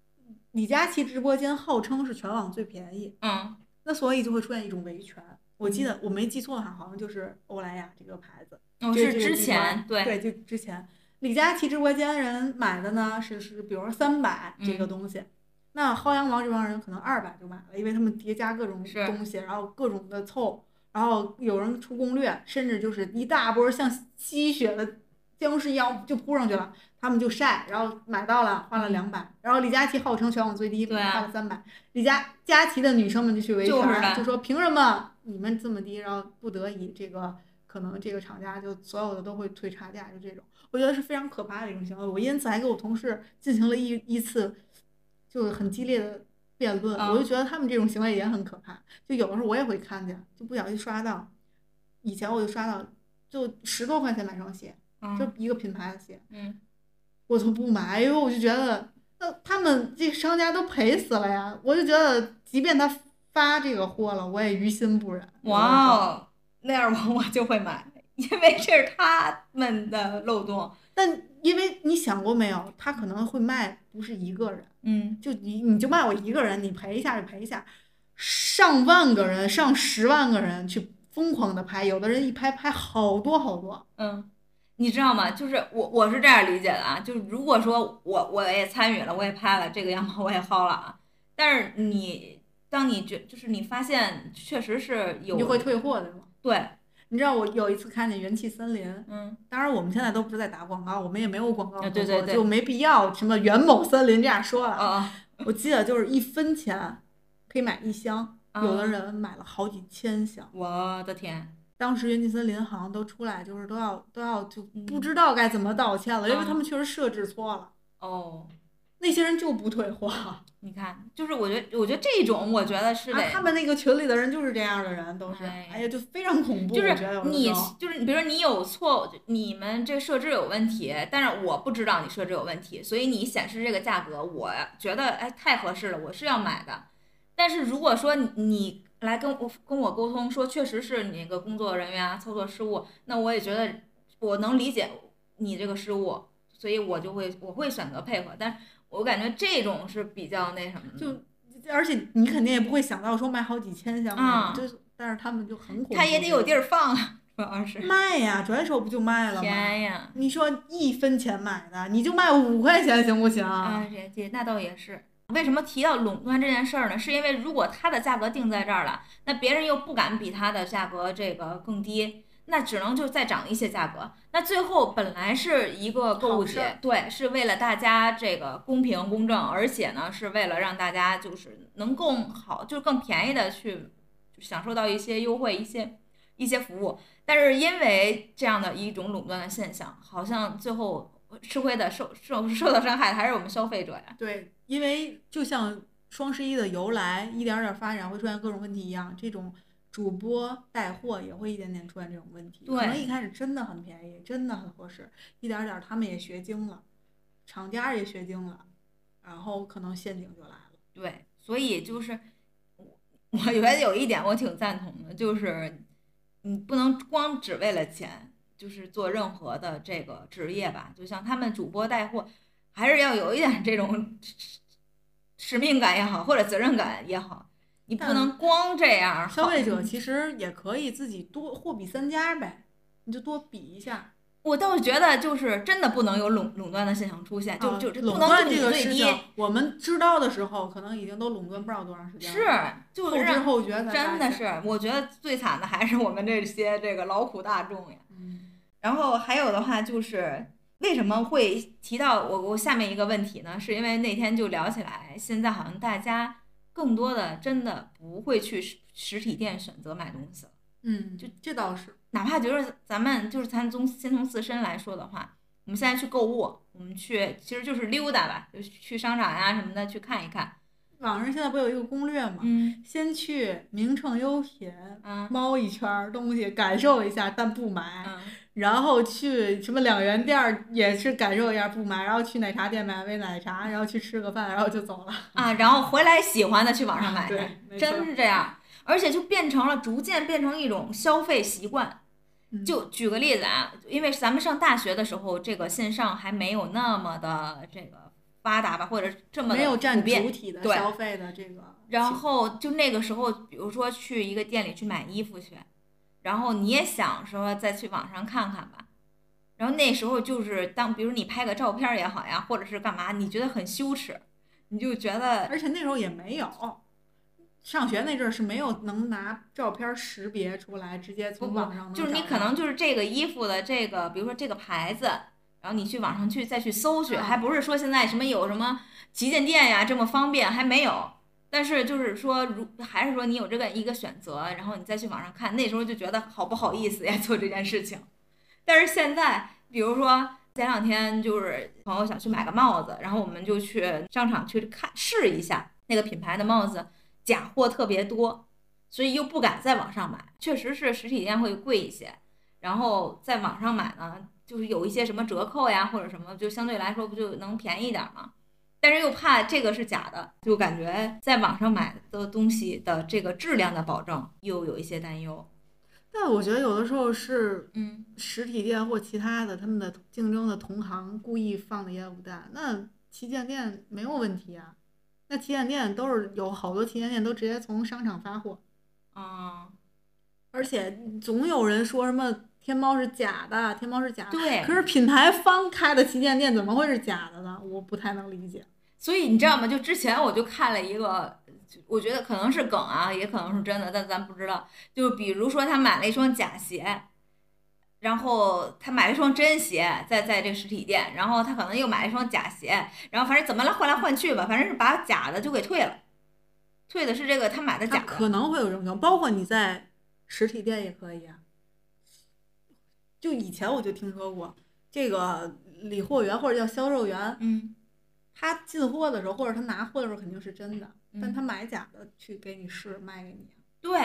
李佳琦直播间号称是全网最便宜，嗯，那所以就会出现一种维权。我记得我没记错的话，好像就是欧莱雅这个牌子。哦，是之前对，对，就之前李佳琦直播间人买的呢是是，比如说三百这个嗯东西，那薅羊毛这帮人可能二百就买了，因为他们叠加各种东西，然后各种的凑，然后有人出攻略，甚至就是一大波像吸血的僵尸一样就扑上去了，他们就晒，然后买到了，花了嗯两百、然后李佳琦号称全网最低，花了三百，李佳佳琦的女生们就去维权，就说凭什么你们这么低，然后不得已这个。可能这个厂家就所有的都会退差价，就这种，我觉得是非常可怕的一种行为。我因此还给我同事进行了一一次就很激烈的辩论，啊我就觉得他们这种行为也很可怕。就有的时候我也会看见，就不小心刷到，以前我就刷到，就十多块钱买双鞋，就嗯一个品牌的鞋，嗯，我都不买，因为我就觉得，那他们这商家都赔死了呀。我就觉得，即便他发这个货了，我也于心不忍。哇哦，那样我我就会买，因为这是他们的漏洞。但因为你想过没有，他可能会卖不是一个人，嗯，就你你就卖我一个人，你赔一下就赔一下，上万个人、上十万个人去疯狂的拍，有的人一拍拍好多好多。嗯，你知道吗？就是我我是这样理解的啊，就是如果说我我也参与了，我也拍了这个羊毛，我也薅了啊，但是你当你觉就是你发现确实是有你就会退货的吗？对，你知道我有一次看见元气森林，嗯。当然我们现在都不是在打广告，我们也没有广告啊合作，对对对。就没必要什么元某森林这样说了。啊。我记得就是一分钱可以买一箱，啊，有的人买了好几千箱。我的天，当时元气森林好像都出来，就是都要都要就嗯。不知道该怎么道歉了，因为啊。他们确实设置错了，哦。那些人就不退货。[laughs] 你看，就是我觉得，我觉得这种，我觉得是得，啊，他们那个群里的人就是这样的人，都是，哎哎呀，就非常恐怖。就是你，就是你，比如说你有错，你们这设置有问题，但是我不知道你设置有问题，所以你显示这个价格，我觉得哎太合适了，我是要买的。但是如果说你你来跟我跟我沟通说，确实是你那个工作人员啊操作失误，那我也觉得我能理解你这个失误，所以我就会我会选择配合。但是我感觉这种是比较那什么的，就而且你肯定也不会想到说买好几千箱就是，但是他们就很恐怖。他也得有地儿放啊，主要是。卖呀，转手不就卖了吗？天呀！你说一分钱买的，你就卖五块钱行不行？啊，这这那倒也是，为什么提到垄断这件事儿呢？是因为如果它的价格定在这儿了，那别人又不敢比它的价格这个更低，那只能就再涨一些价格。那最后本来是一个购物节，对，是为了大家这个公平公正，而且呢是为了让大家就是能更好，就是更便宜的去享受到一些优惠、一些一些服务。但是因为这样的一种垄断的现象，好像最后。吃亏的受受受到伤害的还是我们消费者呀？对，因为就像双十一的由来一点点发展会出现各种问题一样，这种主播带货也会一点点出现这种问题。对，可能一开始真的很便宜，真的很合适，一点点他们也学精了，厂家也学精了，然后可能陷阱就来了。对，所以就是我 [laughs] 我觉得有一点我挺赞同的，就是你不能光只为了钱。就是做任何的这个职业吧，就像他们主播带货，还是要有一点这种 [laughs] 使命感也好，或者责任感也好，你不能光这样。消费者其实也可以自己多货比三家呗，你就多比一下。我倒是觉得，就是真的不能有垄垄断的现象出现，就就垄断这个事情，我们知道的时候，可能已经都垄断不知道多长时间了。是，就后知后觉真的是，我觉得最惨的还是我们这些这个劳苦大众呀。然后还有的话就是为什么会提到我我下面一个问题呢？是因为那天就聊起来，现在好像大家更多的真的不会去实实体店选择买东西了。嗯，就这倒是，哪怕就是咱们就是咱从先从自身来说的话，我们现在去购物，我们去其实就是溜达吧，就去商场呀什么的去看一看。网上现在不有一个攻略吗？嗯，先去名创优品，嗯，猫一圈东西，感受一下，但不买。嗯。然后去什么两元店儿也是感受一下不买，然后去奶茶店买杯奶茶，然后去吃个饭，然后就走了。啊，然后回来喜欢的去网上买，对，真是这样，而且就变成了逐渐变成一种消费习惯。就举个例子啊，因为咱们上大学的时候，这个线上还没有那么的这个发达吧，或者这么没有占主体的消费的这个。然后就那个时候，比如说去一个店里去买衣服去。然后你也想说再去网上看看吧，然后那时候就是当比如你拍个照片也好呀，或者是干嘛，你觉得很羞耻，你就觉得，而且那时候也没有，上学那阵儿是没有能拿照片识别出来，直接从网上就是你可能就是这个衣服的这个，比如说这个牌子，然后你去网上去再去搜去，还不是说现在什么有什么旗舰店呀这么方便，还没有。但是就是说，如还是说你有这个一个选择，然后你再去网上看，那时候就觉得好不好意思呀 [laughs] 做这件事情。但是现在，比如说前两天就是朋友想去买个帽子，然后我们就去商场去看试一下那个品牌的帽子，假货特别多，所以又不敢在网上买。确实是实体店会贵一些，然后在网上买呢，就是有一些什么折扣呀或者什么，就相对来说不就能便宜点吗？但是又怕这个是假的，就感觉在网上买的东西的这个质量的保证又有一些担忧。但我觉得有的时候是，嗯，实体店或其他的他们的竞争的同行故意放的烟雾弹，那旗舰店没有问题啊。那旗舰店都是有好多旗舰店都直接从商场发货，啊，而且总有人说什么天猫是假的，天猫是假的。对。可是品牌方开的旗舰店怎么会是假的呢？我不太能理解。所以你知道吗？就之前我就看了一个，我觉得可能是梗啊，也可能是真的，但咱不知道。就比如说他买了一双假鞋，然后他买了一双真鞋，在在这个实体店，然后他可能又买了一双假鞋，然后反正怎么来换来换去吧，反正是把假的就给退了，退的是这个他买的假的。可能会有这种情况，包括你在实体店也可以啊。就以前我就听说过这个理货员或者叫销售员，嗯。他进货的时候，或者他拿货的时候肯定是真的，但他买假的去给你试卖给你。对，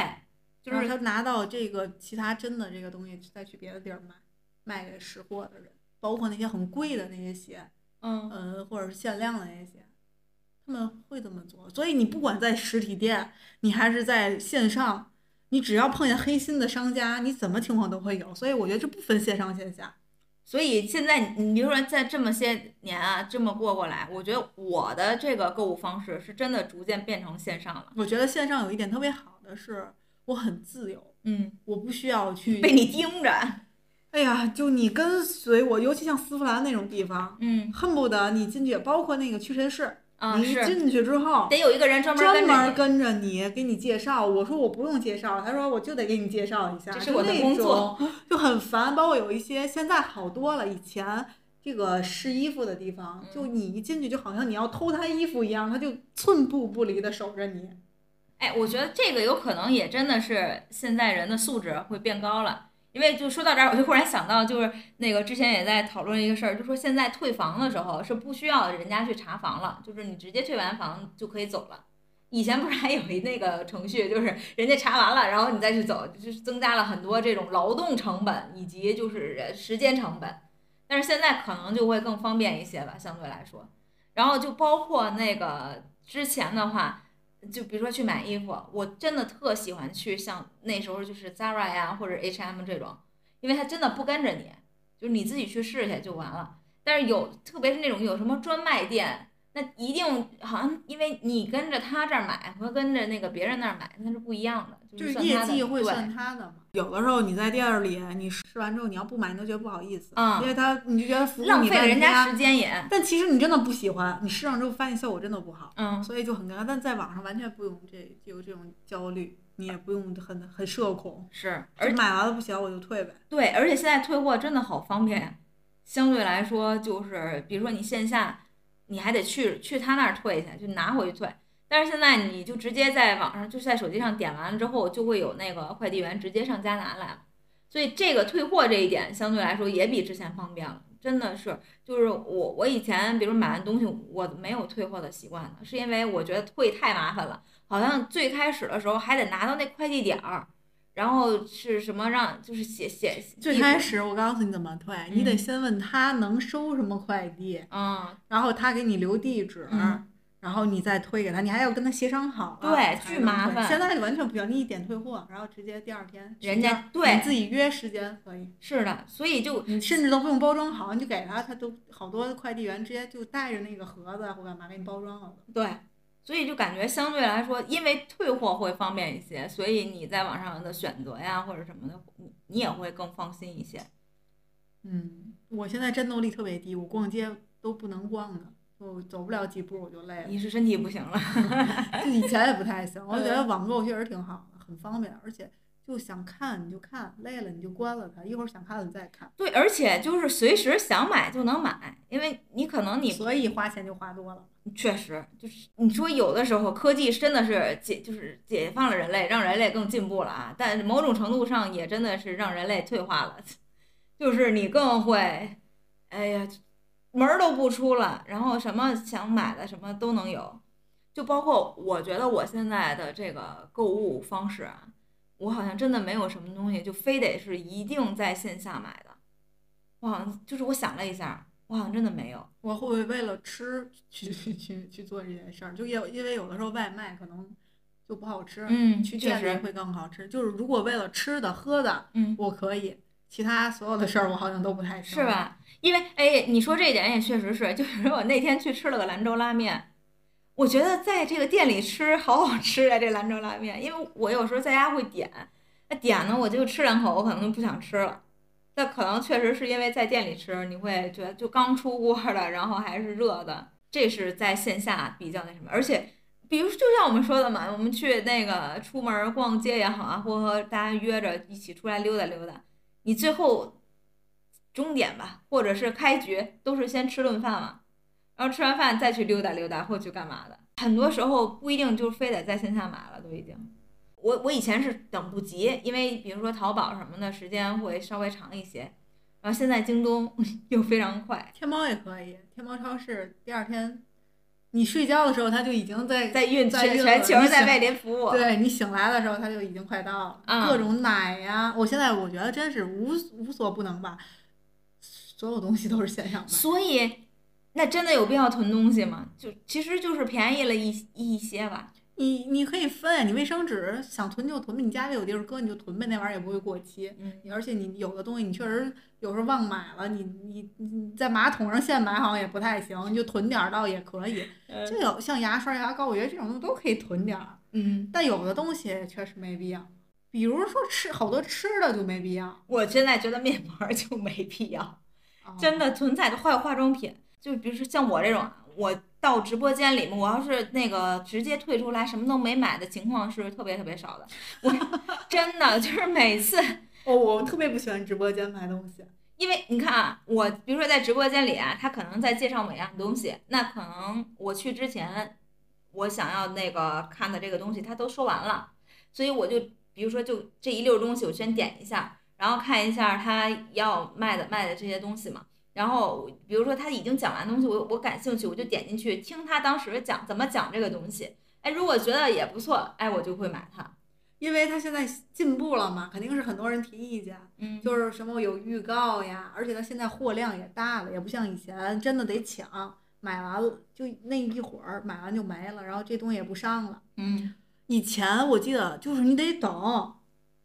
就是他拿到这个其他真的这个东西，再去别的地儿卖，卖给识货的人，包括那些很贵的那些鞋，嗯，呃，或者是限量的那些鞋，他们会这么做。所以你不管在实体店，你还是在线上，你只要碰见黑心的商家，你怎么情况都会有。所以我觉得这不分线上线下。所以现在你比如说在这么些年啊，这么过过来，我觉得我的这个购物方式是真的逐渐变成线上了。我觉得线上有一点特别好的是，我很自由，嗯，我不需要去被你盯着。哎呀，就你跟随我，尤其像丝芙兰那种地方，嗯，恨不得你进去，包括那个屈臣氏，你进去之后得有一个人专门专门跟着你，给你介绍。我说我不用介绍，他说我就得给你介绍一下，这是我的工作，就很烦。包括有一些现在好多了，以前这个试衣服的地方，就你一进去就好像你要偷他衣服一样，他就寸步不离的守着你。哎，我觉得这个有可能也真的是现在人的素质会变高了，因为就说到这儿，我就忽然想到，就是那个之前也在讨论一个事儿，就说现在退房的时候是不需要人家去查房了，就是你直接退完房就可以走了。以前不是还有一那个程序，就是人家查完了，然后你再去走，就是增加了很多这种劳动成本以及就是时间成本。但是现在可能就会更方便一些吧，相对来说。然后就包括那个之前的话。就比如说去买衣服，我真的特喜欢去像那时候就是 Zara 呀或者 H&M 这种，因为它真的不跟着你，就是你自己去试去就完了。但是有，特别是那种有什么专卖店。那一定好像，因为你跟着他这儿买和跟着那个别人那儿买那是不一样的，就是业绩会算他的嘛。有的时候你在店儿里，你试完之后你要不买，你都觉得不好意思，因为他你就觉得服务浪费人家时间也。但其实你真的不喜欢，你试上之后发现效果真的不好，嗯，所以就很尴尬。但在网上完全不用这有这种焦虑，你也不用很很社恐，是，而买完了不行我就退呗。对，而且现在退货真的好方便呀，相对来说就是比如说你线下。你还得去去他那儿退去，就拿回去退。但是现在你就直接在网上，就在手机上点完了之后，就会有那个快递员直接上家拿来了。所以这个退货这一点相对来说也比之前方便了，真的是。就是我我以前比如买完东西我没有退货的习惯的，是因为我觉得退太麻烦了，好像最开始的时候还得拿到那快递点儿。然后是什么让就是写写最开始我告诉你怎么退，你得先问他能收什么快递，嗯，然后他给你留地址，然后你再推给他，你还要跟他协商好，对，巨麻烦。现在就完全不行，你一点退货，然后直接第二天人家对你自己约时间可以。是的，所以就你甚至都不用包装好，你就给他，他都好多快递员直接就带着那个盒子或干嘛给你包装好了。对。所以就感觉相对来说，因为退货会方便一些，所以你在网上的选择呀或者什么的，你你也会更放心一些。嗯，我现在战斗力特别低，我逛街都不能逛的，我走不了几步我就累了。你是身体不行了？[laughs] [laughs] 以前也不太行，我觉得网购确实挺好的，很方便，而且。就想看你就看，累了你就关了它，一会儿想看了再看。对，而且就是随时想买就能买，因为你可能你所以花钱就花多了。确实，就是你说有的时候科技真的是解就是解放了人类，让人类更进步了啊，但某种程度上也真的是让人类退化了，[laughs] 就是你更会，哎呀，门都不出了，然后什么想买的什么都能有，就包括我觉得我现在的这个购物方式啊。我好像真的没有什么东西，就非得是一定在线下买的。我好像就是我想了一下，我好像真的没有。我会为了吃去去去去做这件事儿，就有因为有的时候外卖可能就不好吃，嗯，去店里会更好吃。就是如果为了吃的喝的，嗯，我可以，其他所有的事儿我好像都不太是吧？因为哎，你说这一点也确实是，就是我那天去吃了个兰州拉面。我觉得在这个店里吃好好吃啊，这兰州拉面，因为我有时候在家会点，那点呢我就吃两口，我可能就不想吃了。那可能确实是因为在店里吃，你会觉得就刚出锅的，然后还是热的，这是在线下比较那什么。而且，比如就像我们说的嘛，我们去那个出门逛街也好啊，或者和大家约着一起出来溜达溜达，你最后终点吧，或者是开局，都是先吃顿饭嘛。然后吃完饭再去溜达溜达，或去干嘛的？很多时候不一定就非得在线下买了，都已经。我我以前是等不及，因为比如说淘宝什么的时间会稍微长一些。然后现在京东 [laughs] 又非常快，天猫也可以。天猫超市第二天你睡觉的时候，它就已经在在运全全球在为您服务。对你醒来的时候，它就已经快到了。各种奶呀，我现在我觉得真是无无所不能吧，所有东西都是线上买。所以。那真的有必要囤东西吗？就其实就是便宜了一一些吧。你你可以分，你卫生纸想囤就囤呗，你家里有地儿搁你就囤呗，那玩意儿也不会过期。嗯。而且你有的东西你确实有时候忘买了，你你你在马桶上现买好像也不太行，你就囤点儿倒也可以。[laughs] 就有像牙刷、牙膏，我觉得这种东西都可以囤点儿。嗯。但有的东西确实没必要，比如说吃好多吃的就没必要。我现在觉得面膜就没必要，真的存在的化化妆品。就比如说像我这种，我到直播间里面，我要是那个直接退出来，什么都没买的情况是特别特别少的。我 [laughs] 真的就是每次，哦，我特别不喜欢直播间买东西，因为你看啊，我比如说在直播间里啊，他可能在介绍某样东西，那可能我去之前，我想要那个看的这个东西他都说完了，所以我就比如说就这一溜东西我先点一下，然后看一下他要卖的卖的这些东西嘛。然后，比如说他已经讲完东西，我我感兴趣，我就点进去听他当时讲怎么讲这个东西。哎，如果觉得也不错，哎，我就会买它，因为他现在进步了嘛，肯定是很多人提意见，嗯，就是什么有预告呀，而且他现在货量也大了，也不像以前真的得抢，买完了就那一会儿买完就没了，然后这东西也不上了。嗯，以前我记得就是你得等，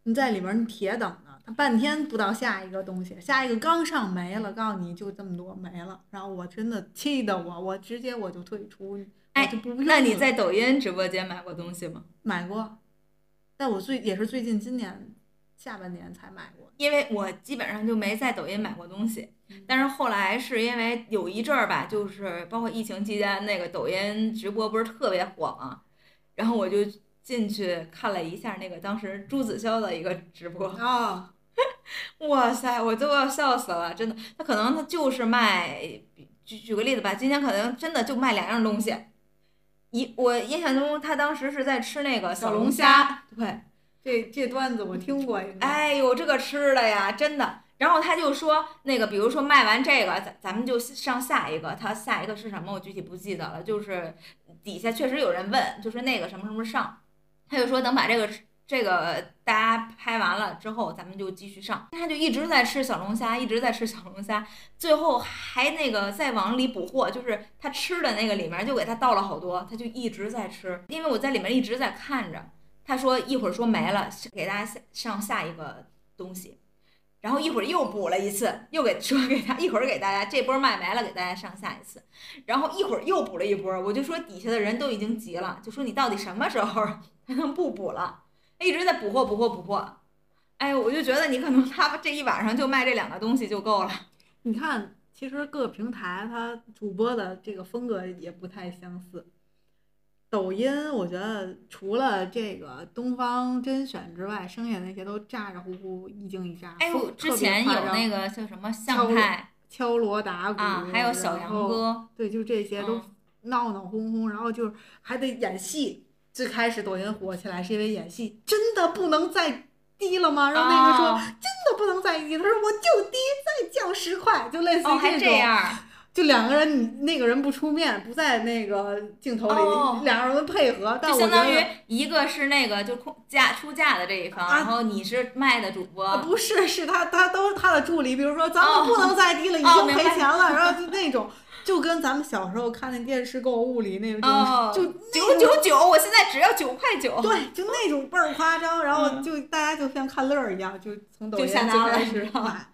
你在里面你铁等。半天不到下一个东西，下一个刚上没了，告诉你就这么多没了，然后我真的气得我，我直接我就退出，哎，就不那你在抖音直播间买过东西吗？买过，但我最也是最近今年下半年才买过，因为我基本上就没在抖音买过东西，但是后来是因为有一阵儿吧，就是包括疫情期间那个抖音直播不是特别火嘛，然后我就进去看了一下那个当时朱子骁的一个直播啊。[laughs] 哇塞，我都要笑死了，真的。他可能他就是卖，举举个例子吧，今天可能真的就卖两样东西。一我印象中他当时是在吃那个小龙虾，对，这这段子我听过。哎呦，这个吃的呀，真的。然后他就说那个，比如说卖完这个，咱咱们就上下一个。他下一个是什么？我具体不记得了。就是底下确实有人问，就是那个什么什么上，他就说等把这个。这个大家拍完了之后，咱们就继续上。他就一直在吃小龙虾，一直在吃小龙虾，最后还那个再往里补货，就是他吃的那个里面就给他倒了好多，他就一直在吃。因为我在里面一直在看着，他说一会儿说没了，给大家上下一个东西，然后一会儿又补了一次，又给说给他一会儿给大家这波卖没了，给大家上下一次，然后一会儿又补了一波，我就说底下的人都已经急了，就说你到底什么时候才能 [laughs] 不补了？一直在补货补货补货，哎，我就觉得你可能他这一晚上就卖这两个东西就够了。[laughs] 你看，其实各个平台它主播的这个风格也不太相似。抖音我觉得除了这个东方甄选之外，剩下那些都咋咋呼呼，一惊一乍。哎，之前有那个叫什么向太敲锣打鼓啊，还有小杨哥，对，就这些都闹闹哄哄，然后就还得演戏。最开始抖音火起来是因为演戏，真的不能再低了吗？然后那个说真的不能再低，他说我就低，再降十块，就类似于这种。就两个人，你那个人不出面，不在那个镜头里，两个人配合。就相当于一个是那个就空价出价的这一方，然后你是卖的主播。不是，是他，他都是他的助理。比如说，咱们不能再低了，已经赔钱了，[laughs] 然后就那种。就跟咱们小时候看那电视购物里那种，就九九九，我现在只要九块九。对，就那种倍儿夸张，然后就大家就像看乐儿一样，就从抖音就开始买。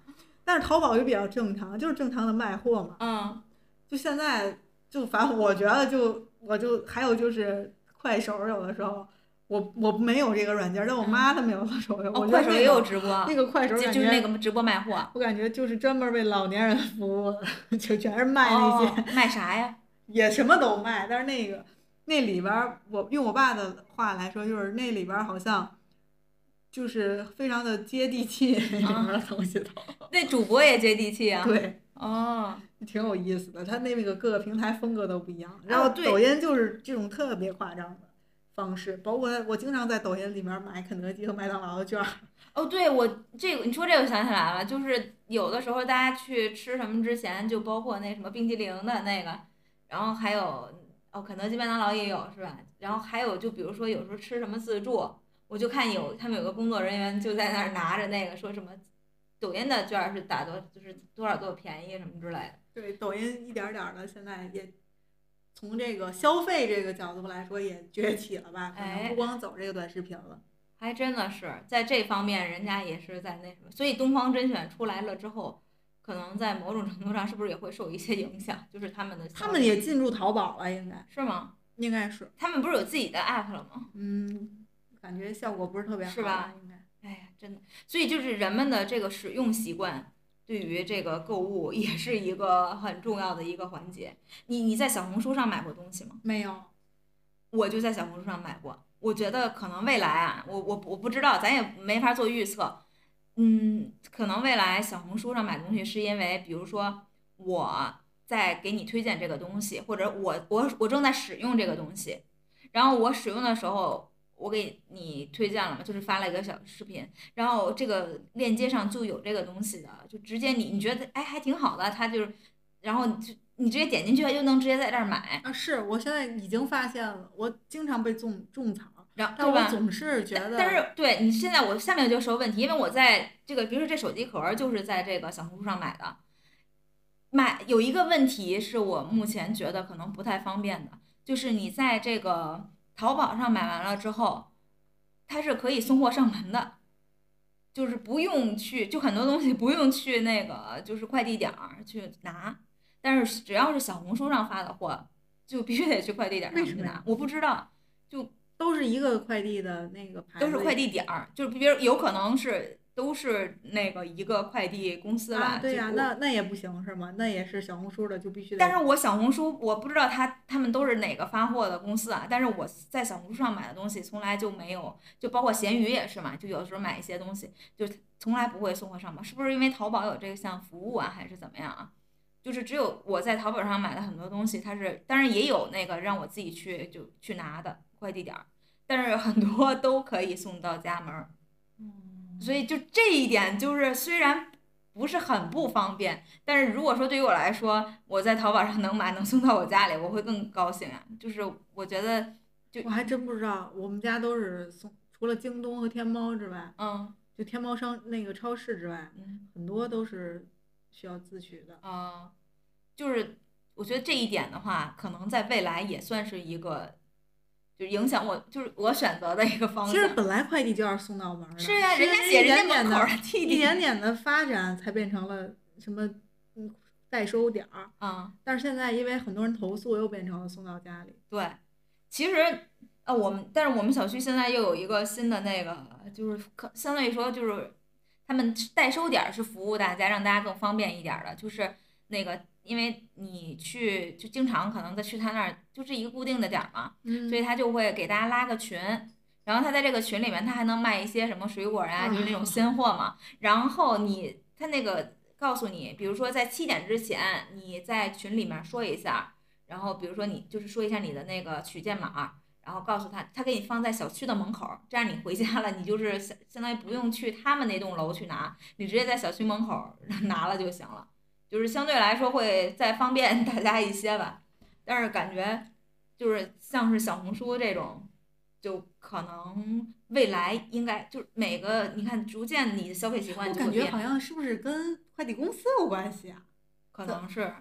但是淘宝就比较正常，就是正常的卖货嘛。嗯。就现在，就反正我觉得，就我就还有就是快手，有的时候。我我没有这个软件，但我妈他们有的时候有。哦，快手也有直播。那个快手就是那个直播卖货。我感觉就是专门为老年人服务的，就全是卖那些。卖啥呀？[laughs] 也什么都卖，但是那个那里边儿，我用我爸的话来说，就是那里边儿好像就是非常的接地气，里面的东西都。[laughs] 那主播也接地气啊。对。哦。[laughs] 挺有意思的，他那个各个平台风格都不一样，然后抖音就是这种特别夸张的。方式，包括我经常在抖音里面买肯德基和麦当劳的券儿。[laughs] 哦，对，我这个你说这个想起来了，就是有的时候大家去吃什么之前，就包括那什么冰激凌的那个，然后还有哦，肯德基、麦当劳也有是吧？然后还有就比如说有时候吃什么自助，我就看有他们有个工作人员就在那儿拿着那个说什么，抖音的券是打多就是多少多少便宜什么之类的。对，抖音一点点的现在也。从这个消费这个角度来说，也崛起了吧？可能不光走这个短视频了，还真的是在这方面，人家也是在那什么。所以东方甄选出来了之后，可能在某种程度上是不是也会受一些影响？就是他们的他们也进入淘宝了，应该是吗？应该是他们不是有自己的 app 了吗？嗯，感觉效果不是特别好，是吧？应该。哎呀，真的，所以就是人们的这个使用习惯。对于这个购物也是一个很重要的一个环节。你你在小红书上买过东西吗？没有，我就在小红书上买过。我觉得可能未来啊，我我我不知道，咱也没法做预测。嗯，可能未来小红书上买东西是因为，比如说我在给你推荐这个东西，或者我我我正在使用这个东西，然后我使用的时候。我给你推荐了嘛，就是发了一个小视频，然后这个链接上就有这个东西的，就直接你你觉得哎还挺好的，他就是，然后就你直接点进去就能直接在这儿买啊。是我现在已经发现了，我经常被种种草，然后但我总是觉得，但是对你现在我下面就说问题，因为我在这个比如说这手机壳就是在这个小红书上买的，买有一个问题是我目前觉得可能不太方便的，就是你在这个。淘宝上买完了之后，它是可以送货上门的，就是不用去，就很多东西不用去那个就是快递点儿去拿，但是只要是小红书上发的货，就必须得去快递点儿上去拿。我不知道，就都是一个快递的那个牌，都是快递点儿，就是比如有可能是。都是那个一个快递公司吧？对呀，那那也不行是吗？那也是小红书的，就必须得。但是我小红书我不知道他他们都是哪个发货的公司啊？但是我在小红书上买的东西从来就没有，就包括闲鱼也是嘛，就有的时候买一些东西就从来不会送货上门，是不是因为淘宝有这个项服务啊，还是怎么样啊？就是只有我在淘宝上买的很多东西，它是当然也有那个让我自己去就去拿的快递点儿，但是很多都可以送到家门。所以就这一点，就是虽然不是很不方便，但是如果说对于我来说，我在淘宝上能买能送到我家里，我会更高兴啊。就是我觉得，就我还真不知道，我们家都是送，除了京东和天猫之外，嗯，就天猫商那个超市之外，嗯，很多都是需要自取的。啊，就是我觉得这一点的话，可能在未来也算是一个。就影响我，就是我选择的一个方式。其实本来快递就要送到门儿是呀，人家写人家门口一点点的发展才变成了什么嗯代收点儿啊。但是现在因为很多人投诉，又变成了送到家里。对，其实啊我们，但是我们小区现在又有一个新的那个，就是可相当于说就是他们代收点是服务大家，让大家更方便一点的，就是那个。因为你去就经常可能在去他那儿，就是一个固定的点儿嘛，所以他就会给大家拉个群，然后他在这个群里面，他还能卖一些什么水果呀，就是那种鲜货嘛。然后你他那个告诉你，比如说在七点之前，你在群里面说一下，然后比如说你就是说一下你的那个取件码，然后告诉他，他给你放在小区的门口，这样你回家了，你就是相相当于不用去他们那栋楼去拿，你直接在小区门口 [laughs] 拿了就行了。就是相对来说会再方便大家一些吧，但是感觉就是像是小红书这种，就可能未来应该就是每个你看逐渐你的消费习惯就会变。感觉好像是不是跟快递公司有关系啊？可能是，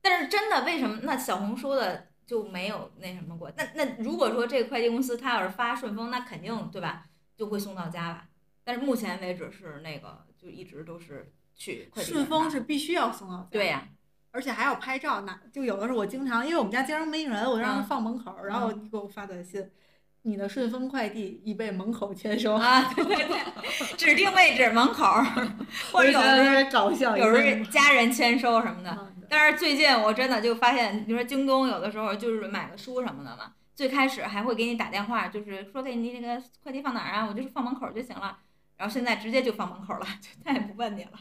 但是真的为什么那小红书的就没有那什么过？那那如果说这个快递公司他要是发顺丰，那肯定对吧？就会送到家吧。但是目前为止是那个就一直都是。去顺丰是必须要送到家，对呀，而且还要拍照。那就有的时候我经常，因为我们家经常没人，我就让他放门口，然后你给我发短信，你的顺丰快递已被门口签收啊，对对对，[laughs] 指定位置门口，或者有的搞笑，有时家人签收什么的。但是最近我真的就发现，比如说京东有的时候就是买个书什么的嘛，最开始还会给你打电话，就是说给你那个快递放哪儿啊，我就是放门口就行了。然后现在直接就放门口了，就再也不问你了。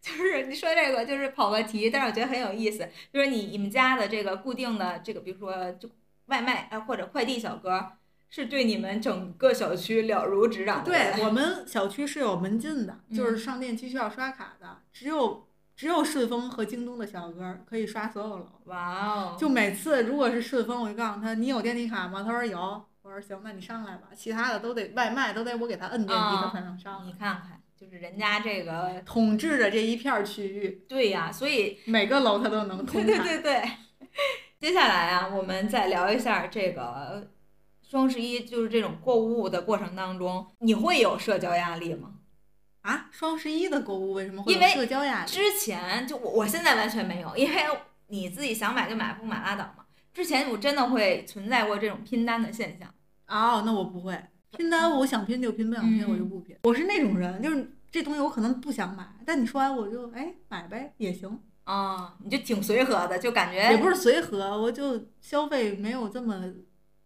就是你说这个就是跑个题，但是我觉得很有意思。就是你你们家的这个固定的这个，比如说就外卖啊或者快递小哥，是对你们整个小区了如指掌的。对我们小区是有门禁的，就是上电梯需要刷卡的，只有只有顺丰和京东的小哥可以刷所有楼。哇哦！就每次如果是顺丰，我就告诉他你有电梯卡吗？他说有，我说行，那你上来吧。其他的都得外卖都得我给他摁电梯，他才能上。你看看。就是人家这个统治着这一片区域，对呀，所以每个楼它都能通。对对对。接下来啊，我们再聊一下这个双十一，就是这种购物的过程当中，你会有社交压力吗？啊，双十一的购物为什么会有社交压力？之前就我我现在完全没有，因为你自己想买就买，不买拉倒嘛。之前我真的会存在过这种拼单的现象。哦，那我不会。拼单，我想拼就拼，不想拼我就不拼。我是那种人，就是这东西我可能不想买，但你说完我就哎买呗也行。啊，你就挺随和的，就感觉也不是随和，我就消费没有这么，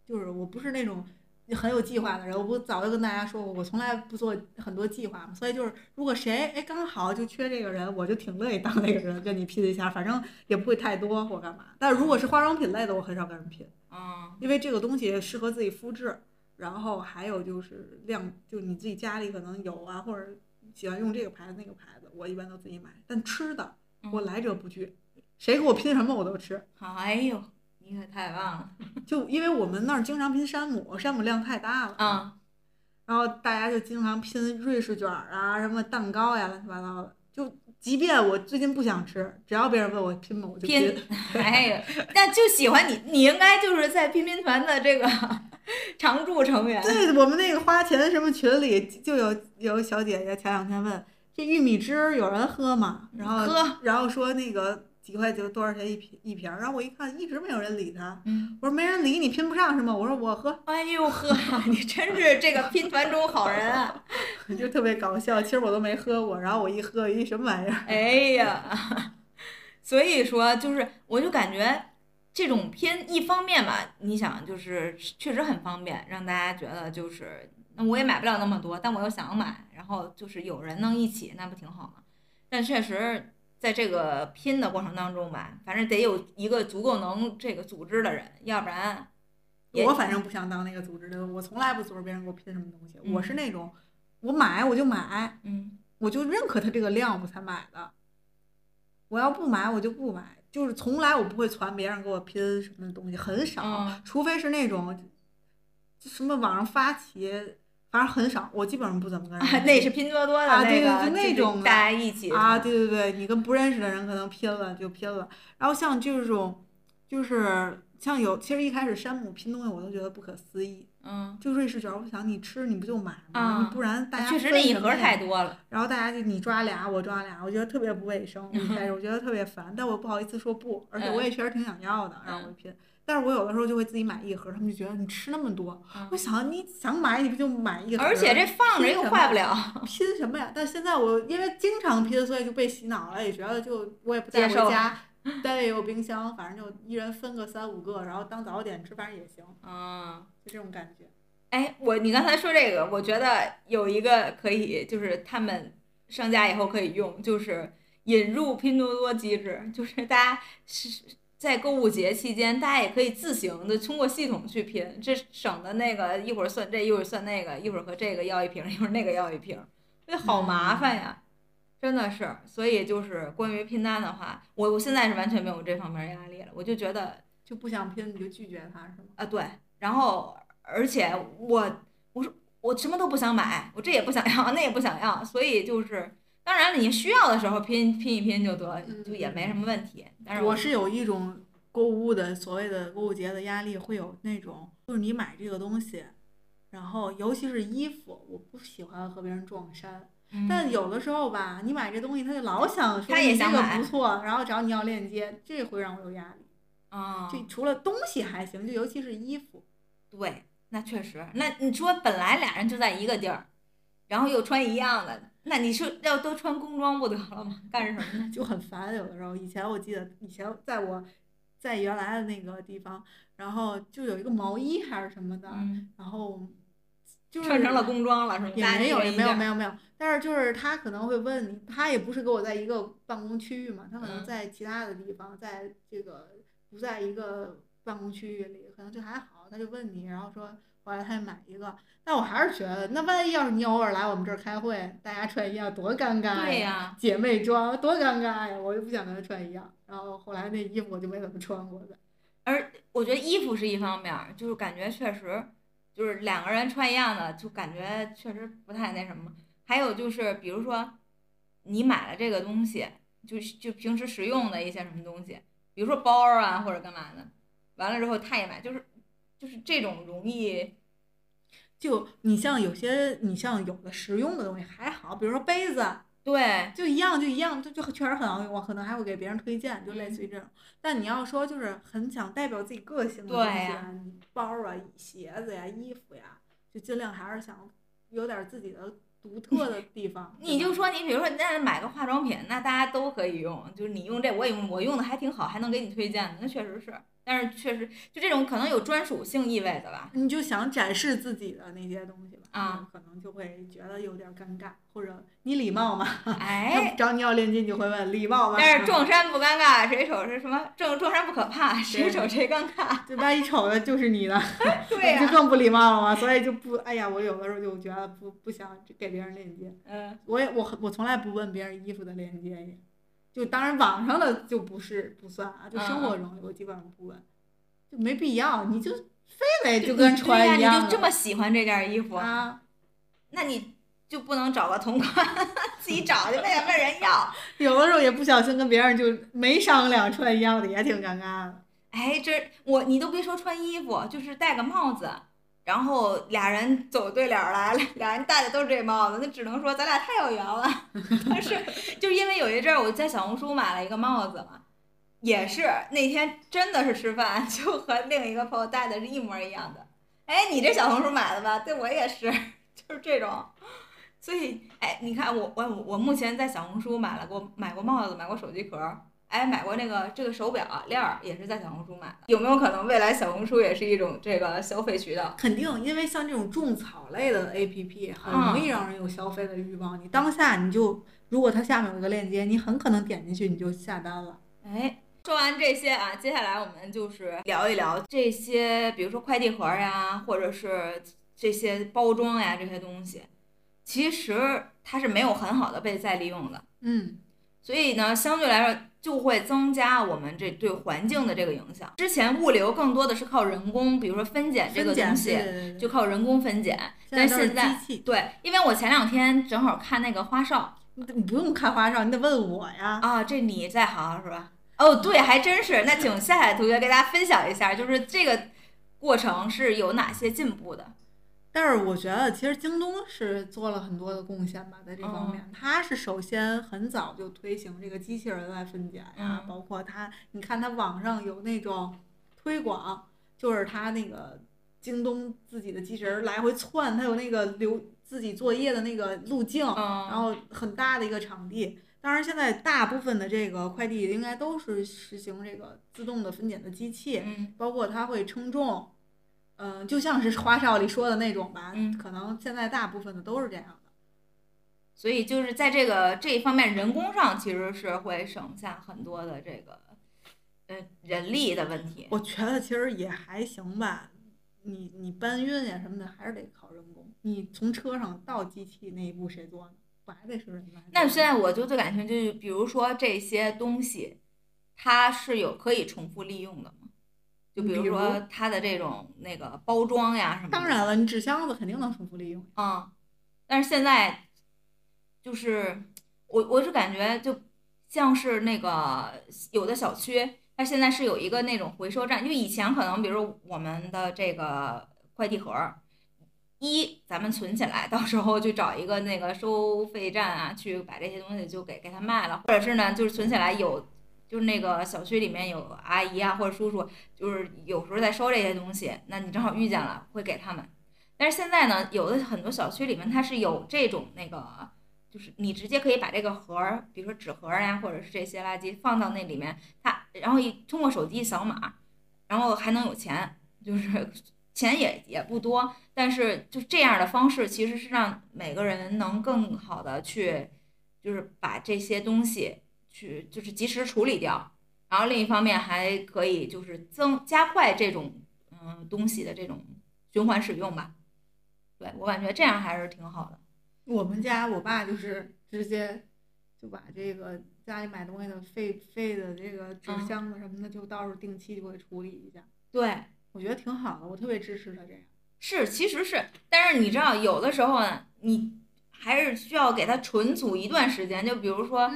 就是我不是那种很有计划的人。我不早就跟大家说过，我从来不做很多计划嘛。所以就是，如果谁哎刚好就缺这个人，我就挺乐意当那个人跟你拼一下，反正也不会太多或干嘛。但如果是化妆品类的，我很少跟人拼，嗯，因为这个东西适合自己肤质，然后还有就是量，就你自己家里可能有啊，或者喜欢用这个牌子那个牌子，我一般都自己买。但吃的我来者不拒。谁给我拼什么我都吃。哎呦，你可太棒了！[laughs] 就因为我们那儿经常拼山姆，山姆量太大了。嗯。然后大家就经常拼瑞士卷儿啊，什么蛋糕呀，乱七八糟的。就即便我最近不想吃，只要别人问我拼吗，我就拼。[laughs] 哎呀，那就喜欢你，你应该就是在拼拼团的这个 [laughs] 常驻成员。对我们那个花钱什么群里就有有小姐姐前两天问这玉米汁有人喝吗？然后喝，然后说那个。几块就多少钱一瓶一瓶？然后我一看，一直没有人理他。嗯，我说没人理你，拼不上是吗？我说我喝。哎呦呵，[laughs] 你真是这个拼团中好人啊！[laughs] 就特别搞笑，其实我都没喝过。然后我一喝，一什么玩意儿？哎呀，所以说就是，我就感觉这种拼，一方面吧，你想就是确实很方便，让大家觉得就是那我也买不了那么多，但我又想买，然后就是有人能一起，那不挺好吗？但确实。在这个拼的过程当中吧，反正得有一个足够能这个组织的人，要不然，我反正不想当那个组织的，我从来不组织别人给我拼什么东西，我是那种，我买我就买，嗯，我就认可他这个量我才买的，我要不买我就不买，就是从来我不会传别人给我拼什么东西，很少，除非是那种，什么网上发起。反正很少，我基本上不怎么跟人。那是拼多多的那个，那种大家一起。啊，对对对，你跟不认识的人可能拼了就拼了。然后像就是这种，就是像有，其实一开始山姆拼东西我都觉得不可思议。嗯。就瑞士卷，我想你吃你不就买吗？你不然大家确实那一盒太多了。然后大家就你抓俩我抓俩，我觉得特别不卫生。一开始我觉得特别烦，但我不好意思说不，而且我也确实挺想要的，然后我拼。但是我有的时候就会自己买一盒，他们就觉得你吃那么多，我想你想买你不就买一盒？而且这放着又坏不了，拼什么呀？但现在我因为经常拼，所以就被洗脑了，也觉得就我也不带回家，单位也有冰箱，反正就一人分个三五个，然后当早点吃，反正也行。嗯，就这种感觉。哎，我你刚才说这个，我觉得有一个可以，就是他们商家以后可以用，就是引入拼多多机制，就是大家是。在购物节期间，大家也可以自行的通过系统去拼，这省的那个一会儿算这，一会儿算那个，一会儿和这个要一瓶，一会儿那个要一瓶，这好麻烦呀，真的是。所以就是关于拼单的话，我我现在是完全没有这方面压力了，我就觉得就不想拼你就拒绝他是吗？啊对，然后而且我我说我什么都不想买，我这也不想要，[laughs] 那也不想要，所以就是。当然了，你需要的时候拼拼一拼就得，就也没什么问题。但是我是有一种购物的所谓的购物节的压力，会有那种就是你买这个东西，然后尤其是衣服，我不喜欢和别人撞衫。但有的时候吧，你买这东西，他就老想说你这个不错，然后找你要链接，这会让我有压力。啊，就除了东西还行，就尤其是衣服。对，那确实。那你说本来俩人就在一个地儿，然后又穿一样的。那你说要都穿工装不得了吗？干什么呢？[laughs] 就很烦，有的时候。以前我记得，以前在我，在原来的那个地方，然后就有一个毛衣还是什么的，然后就是穿成了工装了，是吗？也没有，也没有，没有，没有。但是就是他可能会问你，他也不是跟我在一个办公区域嘛，他可能在其他的地方，在这个不在一个办公区域里，可能就还好，他就问你，然后说。后来他买一个，但我还是觉得，那万一要是你偶尔来我们这儿开会，大家穿一样多尴尬呀！姐妹装多尴尬呀！我就不想跟他穿一样。然后后来那衣服我就没怎么穿过的。而我觉得衣服是一方面，就是感觉确实，就是两个人穿一样的，就感觉确实不太那什么。还有就是，比如说你买了这个东西，就就平时实用的一些什么东西，比如说包啊或者干嘛的，完了之后他也买，就是。就是这种容易，就你像有些你像有的实用的东西还好，比如说杯子，对，就一样就一样，就就确实很好用，我可能还会给别人推荐，就类似于这种。但你要说就是很想代表自己个性的东西啊，包啊、鞋子呀、衣服呀，就尽量还是想有点自己的独特的地方。你就说你比如说那买个化妆品，那大家都可以用，就是你用这我也用，我用的还挺好，还能给你推荐，那确实是。但是确实，就这种可能有专属性意味的吧。你就想展示自己的那些东西吧，啊，可能就会觉得有点尴尬，或者你礼貌吗？[laughs] 哎，找你要链接，你就会问礼貌吗？但是撞衫不尴尬，谁瞅是什么？撞撞衫不可怕，谁瞅谁尴尬。对，万一瞅的就是你的，[laughs] 对 [laughs] 就更不礼貌了嘛。所以就不，哎呀，我有的时候就觉得不不想给别人链接。嗯，我也我我从来不问别人衣服的链接，就当然网上的就不是不算啊，就生活中我基本上不问。就没必要，你就非得就跟穿一样。你就这么喜欢这件衣服啊？那你就不能找个同款，自己找去呗，问人要。[laughs] 有的时候也不小心跟别人就没商量穿一样的，也挺尴尬的。哎，这我你都别说穿衣服，就是戴个帽子，然后俩人走对脸来了，俩人戴的都是这帽子，那只能说咱俩太有缘了。[laughs] 但是就因为有一阵儿我在小红书买了一个帽子嘛。也是那天真的是吃饭，[laughs] 就和另一个朋友带的是一模一样的。哎，你这小红书买的吧？对我也是，[laughs] 就是这种。所以，哎，你看我我我目前在小红书买了过买过帽子，买过手机壳，哎，买过那个这个手表链儿，也是在小红书买的。有没有可能未来小红书也是一种这个消费渠道？肯定，因为像这种种草类的 APP 很容易让人有消费的欲望。你当下你就如果它下面有一个链接，你很可能点进去你就下单了。哎。说完这些啊，接下来我们就是聊一聊这些，比如说快递盒呀，或者是这些包装呀这些东西，其实它是没有很好的被再利用的。嗯，所以呢，相对来说就会增加我们这对环境的这个影响。之前物流更多的是靠人工，比如说分拣这个东西，就靠人工分拣。但现在对，因为我前两天正好看那个花哨，你不用看花哨，你得问我呀。啊，这你在行是吧？哦，对，还真是。那请夏夏同学给大家分享一下，就是这个过程是有哪些进步的？但是我觉得，其实京东是做了很多的贡献吧，在这方面，它是首先很早就推行这个机器人来分拣呀，包括它，你看它网上有那种推广，就是它那个京东自己的机器人来回窜，它有那个留自己作业的那个路径，然后很大的一个场地。当然，现在大部分的这个快递应该都是实行这个自动的分拣的机器，包括它会称重，嗯，就像是花少里说的那种吧，可能现在大部分的都是这样的。所以就是在这个这一方面，人工上其实是会省下很多的这个，呃，人力的问题。我觉得其实也还行吧，你你搬运呀什么的还是得靠人工。你从车上到机器那一步谁做呢？还得是人那现在我就最感兴趣，就比如说这些东西，它是有可以重复利用的吗？就比如说它的这种那个包装呀什么。当然了，你纸箱子肯定能重复利用。嗯，但是现在就是我我是感觉就像是那个有的小区，它现在是有一个那种回收站，就以前可能比如我们的这个快递盒。一，咱们存起来，到时候去找一个那个收费站啊，去把这些东西就给给他卖了，或者是呢，就是存起来有，就是那个小区里面有阿姨啊或者叔叔，就是有时候在收这些东西，那你正好遇见了，会给他们。但是现在呢，有的很多小区里面它是有这种那个，就是你直接可以把这个盒，比如说纸盒呀，或者是这些垃圾放到那里面，它然后一通过手机一扫码，然后还能有钱，就是。钱也也不多，但是就这样的方式，其实是让每个人能更好的去，就是把这些东西去就是及时处理掉，然后另一方面还可以就是增加快这种嗯东西的这种循环使用吧。对我感觉这样还是挺好的。我们家我爸就是直接就把这个家里买东西的废废的这个纸箱子什么的，就到时候定期就会处理一下。对。我觉得挺好的，我特别支持他这样。是，其实是，但是你知道，有的时候呢，你还是需要给他存储一段时间。就比如说，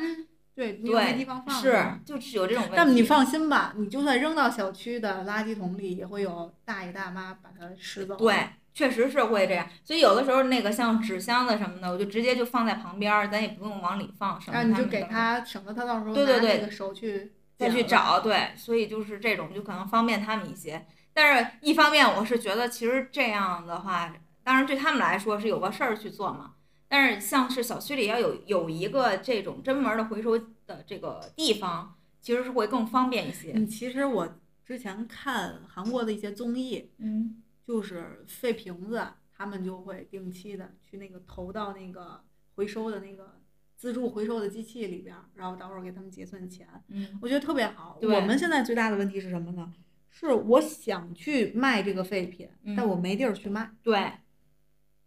对对，没地方放。是，就是有这种问题。但你放心吧，你就算扔到小区的垃圾桶里，也会有大爷大妈把它拾走。对，确实是会这样。所以有的时候，那个像纸箱子什么的，我就直接就放在旁边儿，咱也不用往里放。然后你就给他，省得他到时候对对对，手去再去找。对，所以就是这种，就可能方便他们一些。但是，一方面我是觉得，其实这样的话，当然对他们来说是有个事儿去做嘛。但是像是小区里要有有一个这种专门的回收的这个地方，其实是会更方便一些。嗯，其实我之前看韩国的一些综艺，嗯，就是废瓶子，他们就会定期的去那个投到那个回收的那个自助回收的机器里边儿，然后到时候给他们结算钱。嗯，我觉得特别好。我们现在最大的问题是什么呢？是我想去卖这个废品，但我嗯。没地儿去卖，对，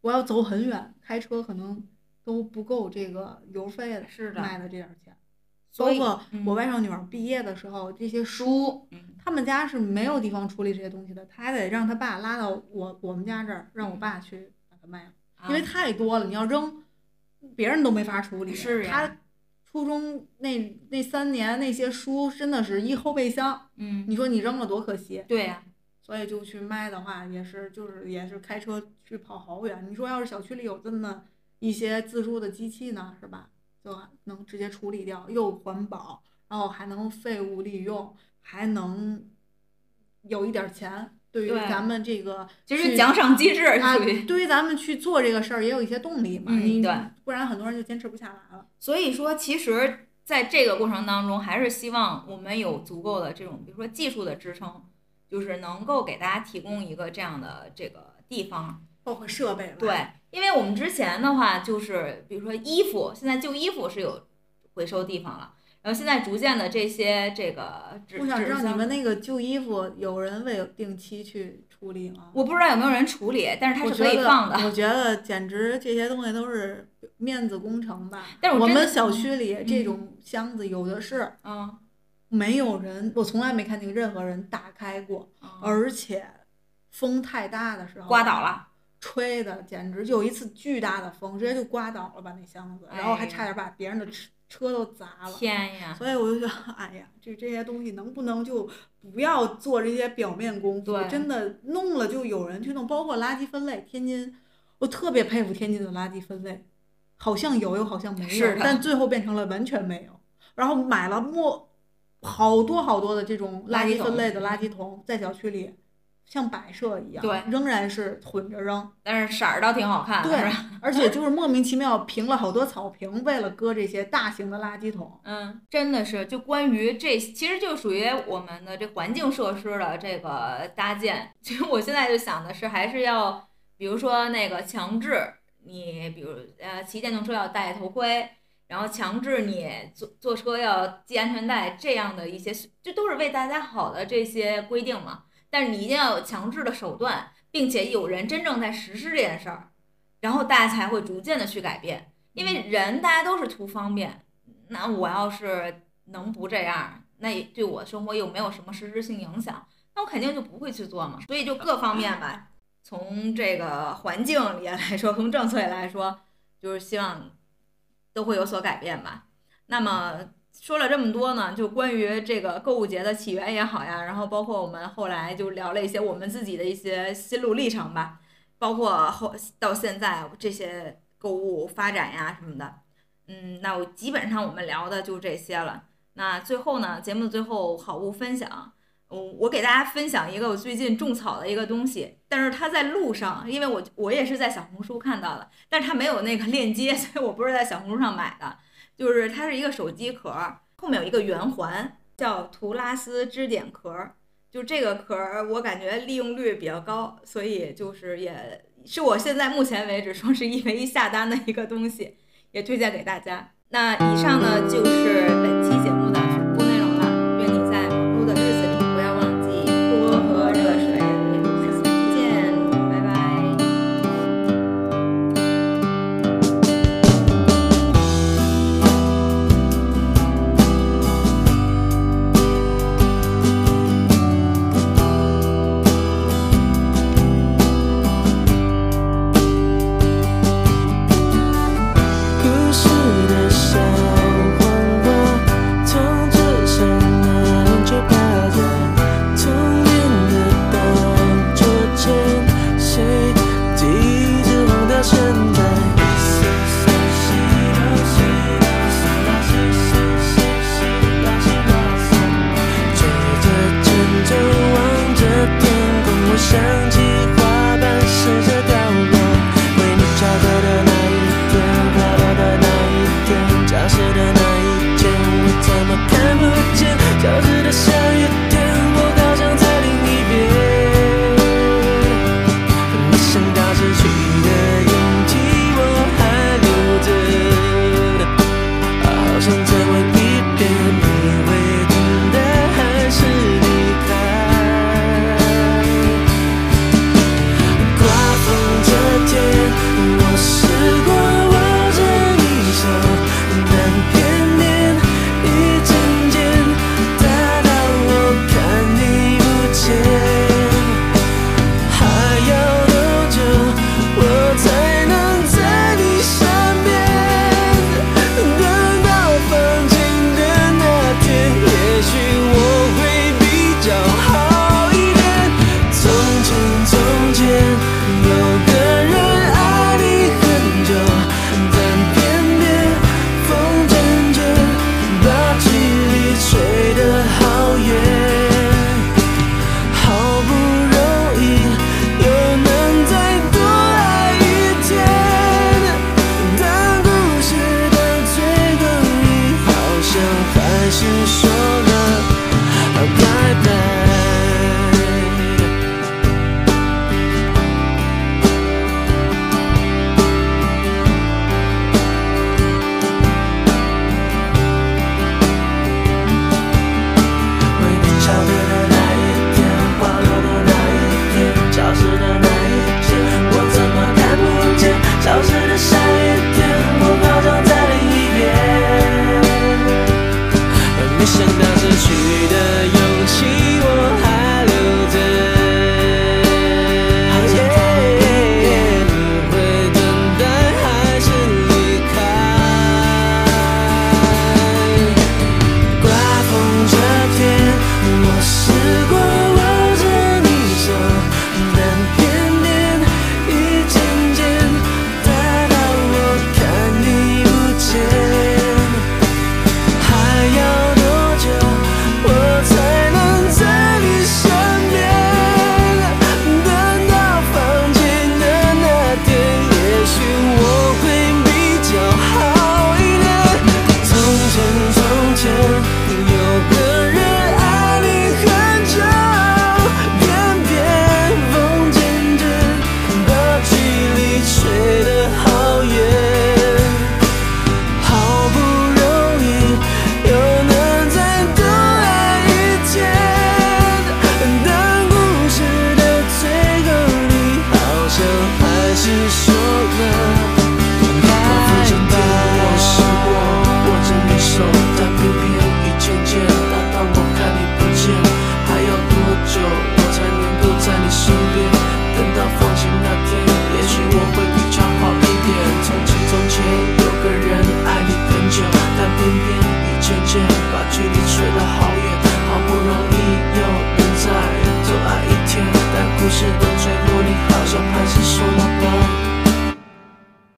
我要走很远，开车可能都不够这个油费的，是的卖的这点儿钱。包括嗯。我外甥女儿毕业的时候，这些书，嗯。他们家是没有地方处理这些东西的，他还得让他爸拉到我我们家这儿，让我爸去把它卖了，因为啊太多了，你要扔，别人都没法处理。是呀。他初中那那三年那些书真的是一后备箱，嗯，你说你扔了多可惜。对呀、所以就去卖的话，也是就是也是开车去跑好远。你说要是小区里有这么一些自助的机器呢，是吧？就能直接处理掉，又环保，然后还能废物利用，还能有一点钱。对于咱们这个去其实奖赏机制啊，对于咱们去做这个事儿也有一些动力嘛。对不然很多人就坚持不下来了。所以说，其实在这个过程当中，还是希望我们有足够的这种，比如说技术的支撑，就是能够给大家提供一个这样的这个地方。包括设备，对，因为我们之前的话，就是比如说衣服，现在旧衣服是有回收地方了，然后现在逐渐的这些这个我想知道你们那个旧衣服有人为定期去处理吗？我不知道有没有人处理，但是它是可以放的。我 [laughs] 觉得简直这些东西都是面子工程吧。但是我我们小区里嗯这种箱子有的是，嗯，没有人，我从来没看见任何人打开过，嗯而且风太大的时候刮倒，了，吹的简直就有一次巨大的风，直接就刮倒了把那箱子，然后还差点把别人的车车都砸了。天呀！所以我就觉得，[laughs] 哎呀，这这些东西能不能就不要做这些表面功夫？真的弄了就有人去弄，包括垃圾分类。天津，我特别佩服天津的垃圾分类，好像有又好像没有，但最后变成了完全没有。然后买了莫好多好多的这种垃圾分类的垃圾桶，在小区里像摆设一样，对仍然是混着扔。但是色儿倒挺好看的，对？而且就是莫名其妙平了好多草坪，为了搁这些大型的垃圾桶。嗯，真的是，就关于这，其实就属于我们的这环境设施的这个搭建。其实我现在就想的是，还是要，比如说那个强制你，比如呃骑电动车要戴头盔，然后强制你坐坐车要系安全带，这样的一些，这都是为大家好的这些规定嘛。但是你一定要有强制的手段，并且有人真正在实施这件事儿，然后大家才会逐渐的去改变。因为人大家都是图方便，那我要是能不这样，那也对我生活又没有什么实质性影响，那我肯定就不会去做嘛。所以就各方面吧，从这个环境里来说，从政策里来说，就是希望都会有所改变吧。那么说了这么多呢，就关于这个购物节的起源也好呀，然后包括我们后来就聊了一些我们自己的一些心路历程吧，包括后到现在这些购物发展呀什么的。嗯，那我基本上我们聊的就这些了。那最后呢，节目的最后好物分享，嗯，我给大家分享一个我最近种草的一个东西，但是它在路上，因为我我也是在小红书看到的，但是它没有那个链接，所以我不是在小红书上买的。就是它是一个手机壳，后面有一个圆环，叫图拉斯支点壳。就这个壳，我感觉利用率比较高，所以就是也是我现在目前为止双十一 [laughs] 唯一下单的一个东西，也推荐给大家。那以上呢就是本